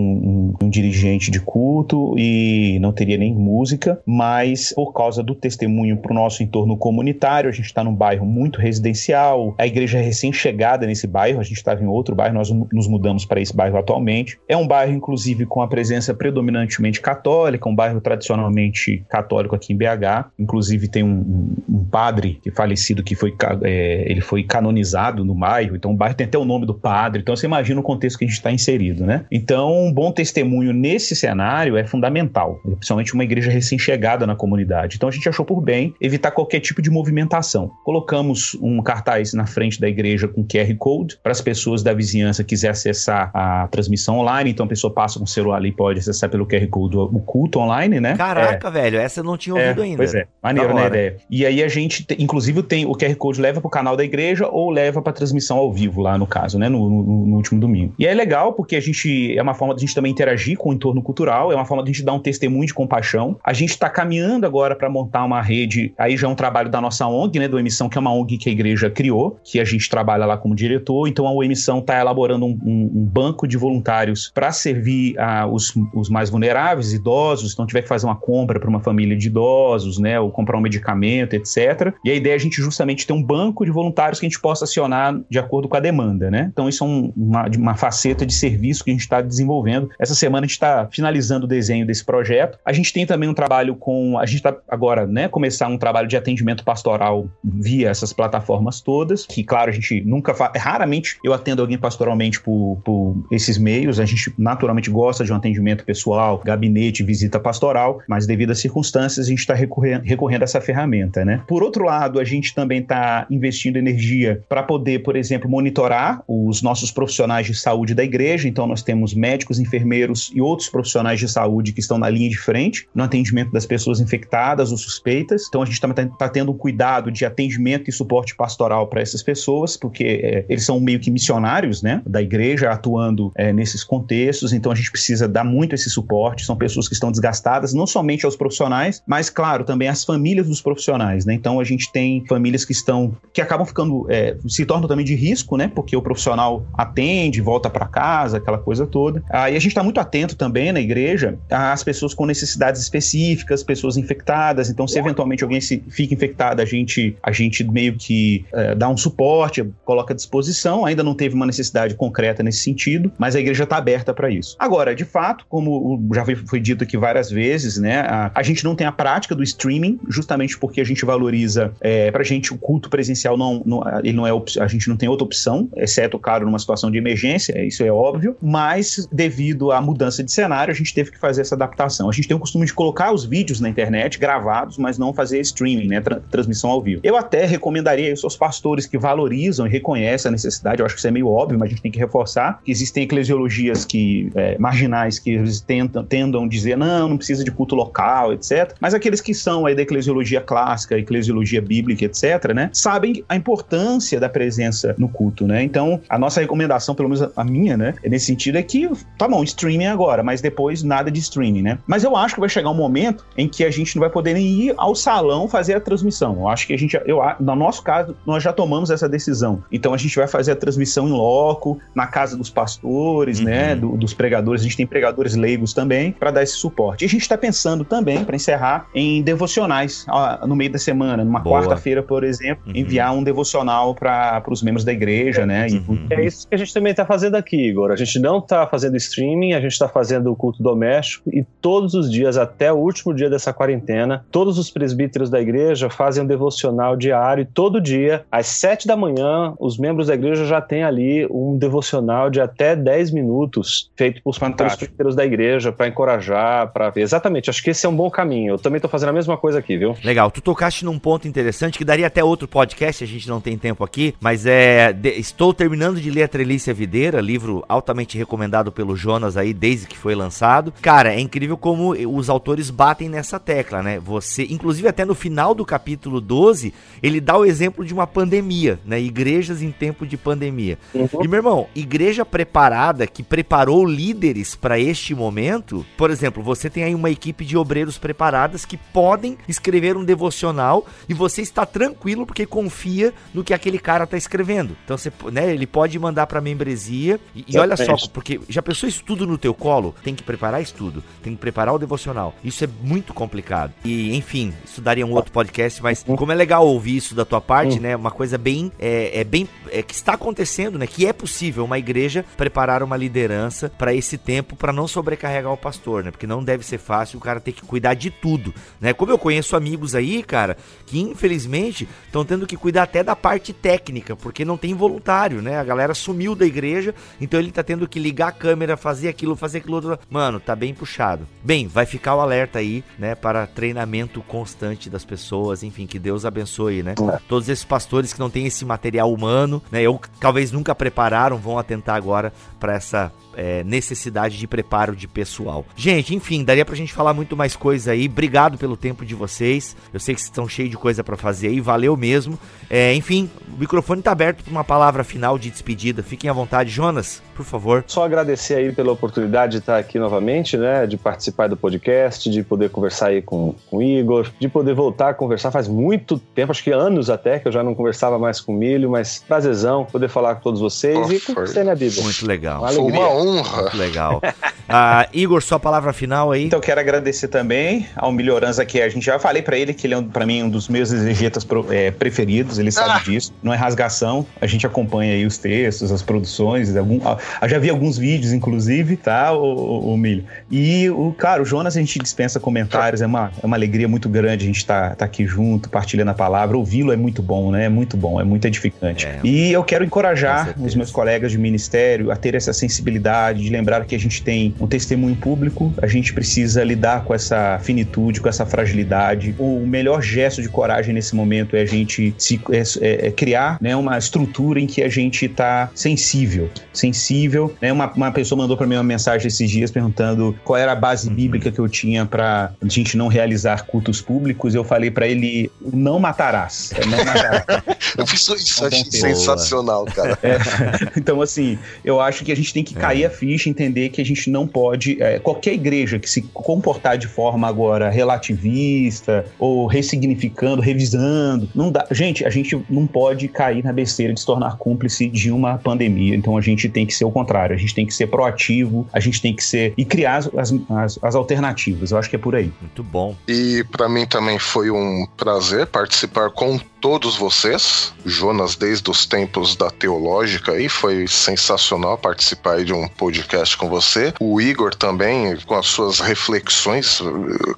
um, um dirigente de culto e não teria nem música, mas por causa do testemunho para o nosso entorno comunitário, a gente está num bairro muito residencial, a igreja é recém-chegada nesse bairro, a gente estava em outro bairro, nós nos mudamos para esse bairro atualmente. É um bairro, inclusive, com a presença predominantemente católica, um bairro tradicionalmente católico aqui em BH. Inclusive, tem um, um, padre que falecido que foi, é, ele foi canonizado no bairro, então o bairro tem até o nome do padre. Então, você imagina o contexto que a gente está inserido, né? Então, um bom testemunho nesse cenário é fundamental, principalmente uma igreja recém-chegada na comunidade. Então, a gente achou por bem evitar qualquer tipo de movimentação. Colocamos um cartaz na frente da igreja com QR Code para as pessoas da vizinhança criança quiser acessar a transmissão online, então a pessoa passa com o celular ali e pode acessar pelo QR Code o culto online, né? Caraca, é. velho, essa eu não tinha ouvido é, ainda. Pois é, maneiro, né, ideia. E aí a gente, inclusive, tem o QR Code leva pro canal da igreja ou leva pra transmissão ao vivo lá, no caso, né, no, no, no último domingo. E é legal porque a gente, é uma forma de a gente também interagir com o entorno cultural, é uma forma de a gente dar um testemunho de compaixão. A gente tá caminhando agora para montar uma rede, aí já é um trabalho da nossa ONG, né, do Emissão, que é uma ONG que a igreja criou, que a gente trabalha lá como diretor, então a Emissão tá elaborando um, um, um banco de voluntários para servir a, os, os mais vulneráveis, idosos, então tiver que fazer uma compra para uma família de idosos, né, ou comprar um medicamento, etc. E a ideia é a gente justamente ter um banco de voluntários que a gente possa acionar de acordo com a demanda, né? Então isso é um, uma, uma faceta de serviço que a gente está desenvolvendo. Essa semana a gente está finalizando o desenho desse projeto. A gente tem também um trabalho com, a gente está agora, né, começar um trabalho de atendimento pastoral via essas plataformas todas, que claro a gente nunca raramente eu atendo alguém pastoralmente por, por esses meios. A gente naturalmente gosta de um atendimento pessoal, gabinete, visita pastoral, mas devido às circunstâncias a gente está recorrendo, recorrendo a essa ferramenta, né? Por outro lado, a gente também está investindo energia para poder, por exemplo, monitorar os nossos profissionais de saúde da igreja. Então, nós temos médicos, enfermeiros e outros profissionais de saúde que estão na linha de frente no atendimento das pessoas infectadas ou suspeitas. Então, a gente também está tá tendo um cuidado de atendimento e suporte pastoral para essas pessoas, porque é, eles são meio que missionários, né, da igreja, atuando é, nesses contextos. Então, a gente precisa dar muito esse suporte. São pessoas que estão desgastadas, não somente aos profissionais, mas, claro, também às famílias dos profissionais, né? Então, a gente tem famílias que estão, que acabam ficando, é, se tornam também de risco, né? Porque o profissional atende, volta para casa, aquela coisa toda. Aí a gente está muito atento também na igreja às pessoas com necessidades específicas, pessoas infectadas. Então, se eventualmente alguém se fica infectado, a gente, a gente meio que é, dá um suporte, coloca à disposição. Ainda não teve uma necessidade concreta nesse sentido, mas a igreja está aberta para isso. Agora, de fato, como já foi, dito aqui várias vezes, né, a, a, gente não tem a prática do streaming, justamente porque a gente valoriza, é, para a gente, o culto presencial não, não, ele não é a gente não tem outra opção, exceto, claro, numa situação de emergência, isso é óbvio, mas devido à mudança de cenário, a gente teve que fazer essa adaptação. A gente tem o costume de colocar os vídeos na internet gravados, mas não fazer streaming, né, tra transmissão ao vivo. Eu até recomendaria isso aos pastores que valorizam e reconhecem a necessidade, eu acho que isso é meio óbvio, mas a gente tem que reforçar existem eclesiologias que, é, marginais que tentam, tendam a dizer, não, não precisa de culto local, etc. Mas aqueles que são aí da eclesiologia clássica, eclesiologia bíblica, etc., né, sabem a importância da presença no culto, né? Então, a nossa recomendação, pelo menos a minha, né, nesse sentido é que, tá bom, streaming agora, mas depois nada de streaming, né? Mas eu acho que vai chegar um momento em que a gente não vai poder nem ir ao salão fazer a transmissão. Eu acho que a gente, eu, no nosso caso, nós já tomamos essa decisão. Então, a gente vai fazer a transmissão em loco, na casa dos pastores, né, uhum. né, do, dos pregadores. A gente tem pregadores leigos também para dar esse suporte. E a gente está pensando também, para encerrar, em devocionais ó, no meio da semana, numa quarta-feira, por exemplo, uhum. enviar um devocional para os membros da igreja, né? Uhum. É isso que a gente também está fazendo aqui, Igor. A gente não está fazendo streaming, a gente está fazendo o culto doméstico e todos os dias, até o último dia dessa quarentena, todos os presbíteros da igreja fazem um devocional diário e todo dia, às sete da manhã, os membros da igreja já têm ali um devocional de até dez minutos feito por, os presbíteros da igreja para encorajar, para ver. Exatamente, acho que esse é um bom caminho. Eu também estou fazendo a mesma coisa aqui, viu? Legal, tu tocaste num ponto interessante que daria até outro podcast, a gente não tem tempo aqui, mas é. De, estou terminando de ler a Trelícia Videira, livro altamente recomendado pelo Jonas aí desde que foi lançado. Cara, é incrível como os autores batem nessa tecla, né? Você, inclusive até no final do capítulo 12, ele dá o exemplo de uma pandemia, né? Igrejas em tempo de pandemia. Uhum. E meu irmão, igreja preparada que preparou líderes para este momento, por exemplo, você tem aí uma equipe de obreiros preparadas que podem escrever um devocional e você está tranquilo porque confia no que aquele cara está escrevendo. Então você, né, ele pode mandar para membresia e, e olha só, porque já pensou isso tudo no teu colo? Tem que preparar estudo, tem que preparar o devocional. Isso é muito complicado. E enfim, isso daria um outro podcast, mas como é legal ouvir isso da tua parte, né? Uma coisa bem é, é bem é, que está acontecendo, né? Que é possível uma igreja preparar uma liderança para esse tempo para não sobrecarregar o pastor, né? Porque não deve ser fácil o cara ter que cuidar de tudo, né? Como eu conheço amigos aí, cara, que infelizmente estão tendo que cuidar até da parte técnica, porque não tem voluntário, né? A galera sumiu da igreja, então ele tá tendo que ligar a câmera, fazer aquilo, fazer aquilo outro. Mano, tá bem puxado. Bem, vai ficar o alerta aí, né, para treinamento constante das pessoas, enfim, que Deus abençoe, né? É. Todos esses pastores que não têm esse material humano, né, ou talvez nunca prepararam, vão atentar agora para essa é, necessidade de preparo de pessoal. Gente, enfim, daria pra gente falar muito mais coisa aí. Obrigado pelo tempo de vocês. Eu sei que estão cheios de coisa para fazer aí, valeu mesmo. É, enfim, o microfone tá aberto para uma palavra final de despedida. Fiquem à vontade, Jonas, por favor. Só agradecer aí pela oportunidade de estar aqui novamente, né? De participar do podcast, de poder conversar aí com, com o Igor, de poder voltar a conversar. Faz muito tempo, acho que anos até, que eu já não conversava mais com o Milho, mas prazerzão poder falar com todos vocês oh, e com você, né, Bíblia? Muito legal. Uma, uma honra. Muito legal. uh, (laughs) Igor, sua palavra final aí. Então, quero agradecer também ao Melhorança, que a gente já falei para ele que ele é, para mim, um dos meus exegetas é, preferidos, ele sabe ah. disso. Não é rasgação, a gente acompanha aí os textos, as produções, algum, eu já vi alguns vídeos, inclusive, tá, o, o, o Milho. E, o, cara, o Jonas, a gente dispensa comentários, é uma, é uma alegria muito grande a gente estar tá, tá aqui junto, partilhando a palavra. Ouvi-lo é muito bom, né? É muito bom, é muito edificante. É. E eu quero encorajar os meus colegas de ministério a ter essa sensibilidade, de lembrar que a gente tem um testemunho público, a gente precisa lidar com essa finitude, com essa fragilidade. O melhor gesto de coragem nesse momento é a gente se, é, é, é criar né, uma estrutura em que a gente está sensível. Sensível. Né? Uma, uma pessoa mandou para mim uma mensagem esses dias perguntando qual era a base uhum. bíblica que eu tinha para a gente não realizar cultos públicos. Eu falei para ele: não matarás. É, não matarás. (laughs) eu fiz isso, achei sensacional, cara. É, (laughs) então, assim, eu acho que a gente tem que cair a ficha entender que a gente não pode. É, qualquer igreja que se comportar de forma agora relativista ou ressignificando, revisando, não dá. Gente, a gente não pode cair na besteira de se tornar cúmplice de uma pandemia. Então a gente tem que ser o contrário, a gente tem que ser proativo, a gente tem que ser. e criar as, as, as alternativas. Eu acho que é por aí. Muito bom. E para mim também foi um prazer participar com todos vocês. Jonas, desde os tempos da teológica, aí foi sensacional participar de um podcast com você. O Igor também, com as suas reflexões.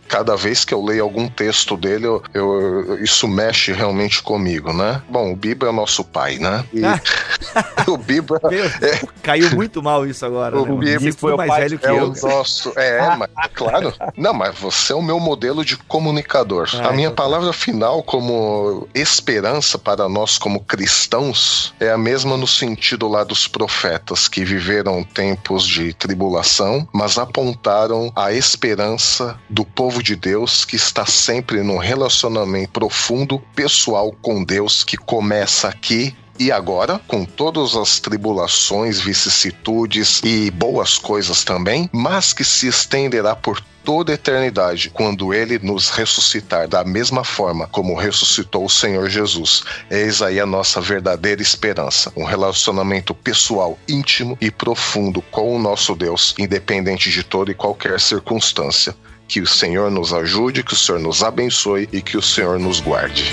Cada vez que eu leio algum texto dele, eu, eu isso mexe realmente comigo, né? Bom, o Biba é nosso pai, né? E (laughs) o Biba. É... Caiu muito mal isso agora. O né? Biba foi mais velho que é eu. O nosso, é, mas, claro. Não, mas você é o meu modelo de comunicador. Ah, a minha então... Tá. palavra final, como esperança para nós, como cristãos, é a mesma no sentido lá dos profetas que viveram tempos de tribulação, mas apontaram a esperança do povo de Deus que está sempre num relacionamento profundo, pessoal com Deus, que começa aqui e agora, com todas as tribulações, vicissitudes e boas coisas também, mas que se estenderá por toda eternidade, quando ele nos ressuscitar da mesma forma como ressuscitou o Senhor Jesus. Eis aí a nossa verdadeira esperança, um relacionamento pessoal, íntimo e profundo com o nosso Deus, independente de toda e qualquer circunstância. Que o Senhor nos ajude, que o Senhor nos abençoe e que o Senhor nos guarde.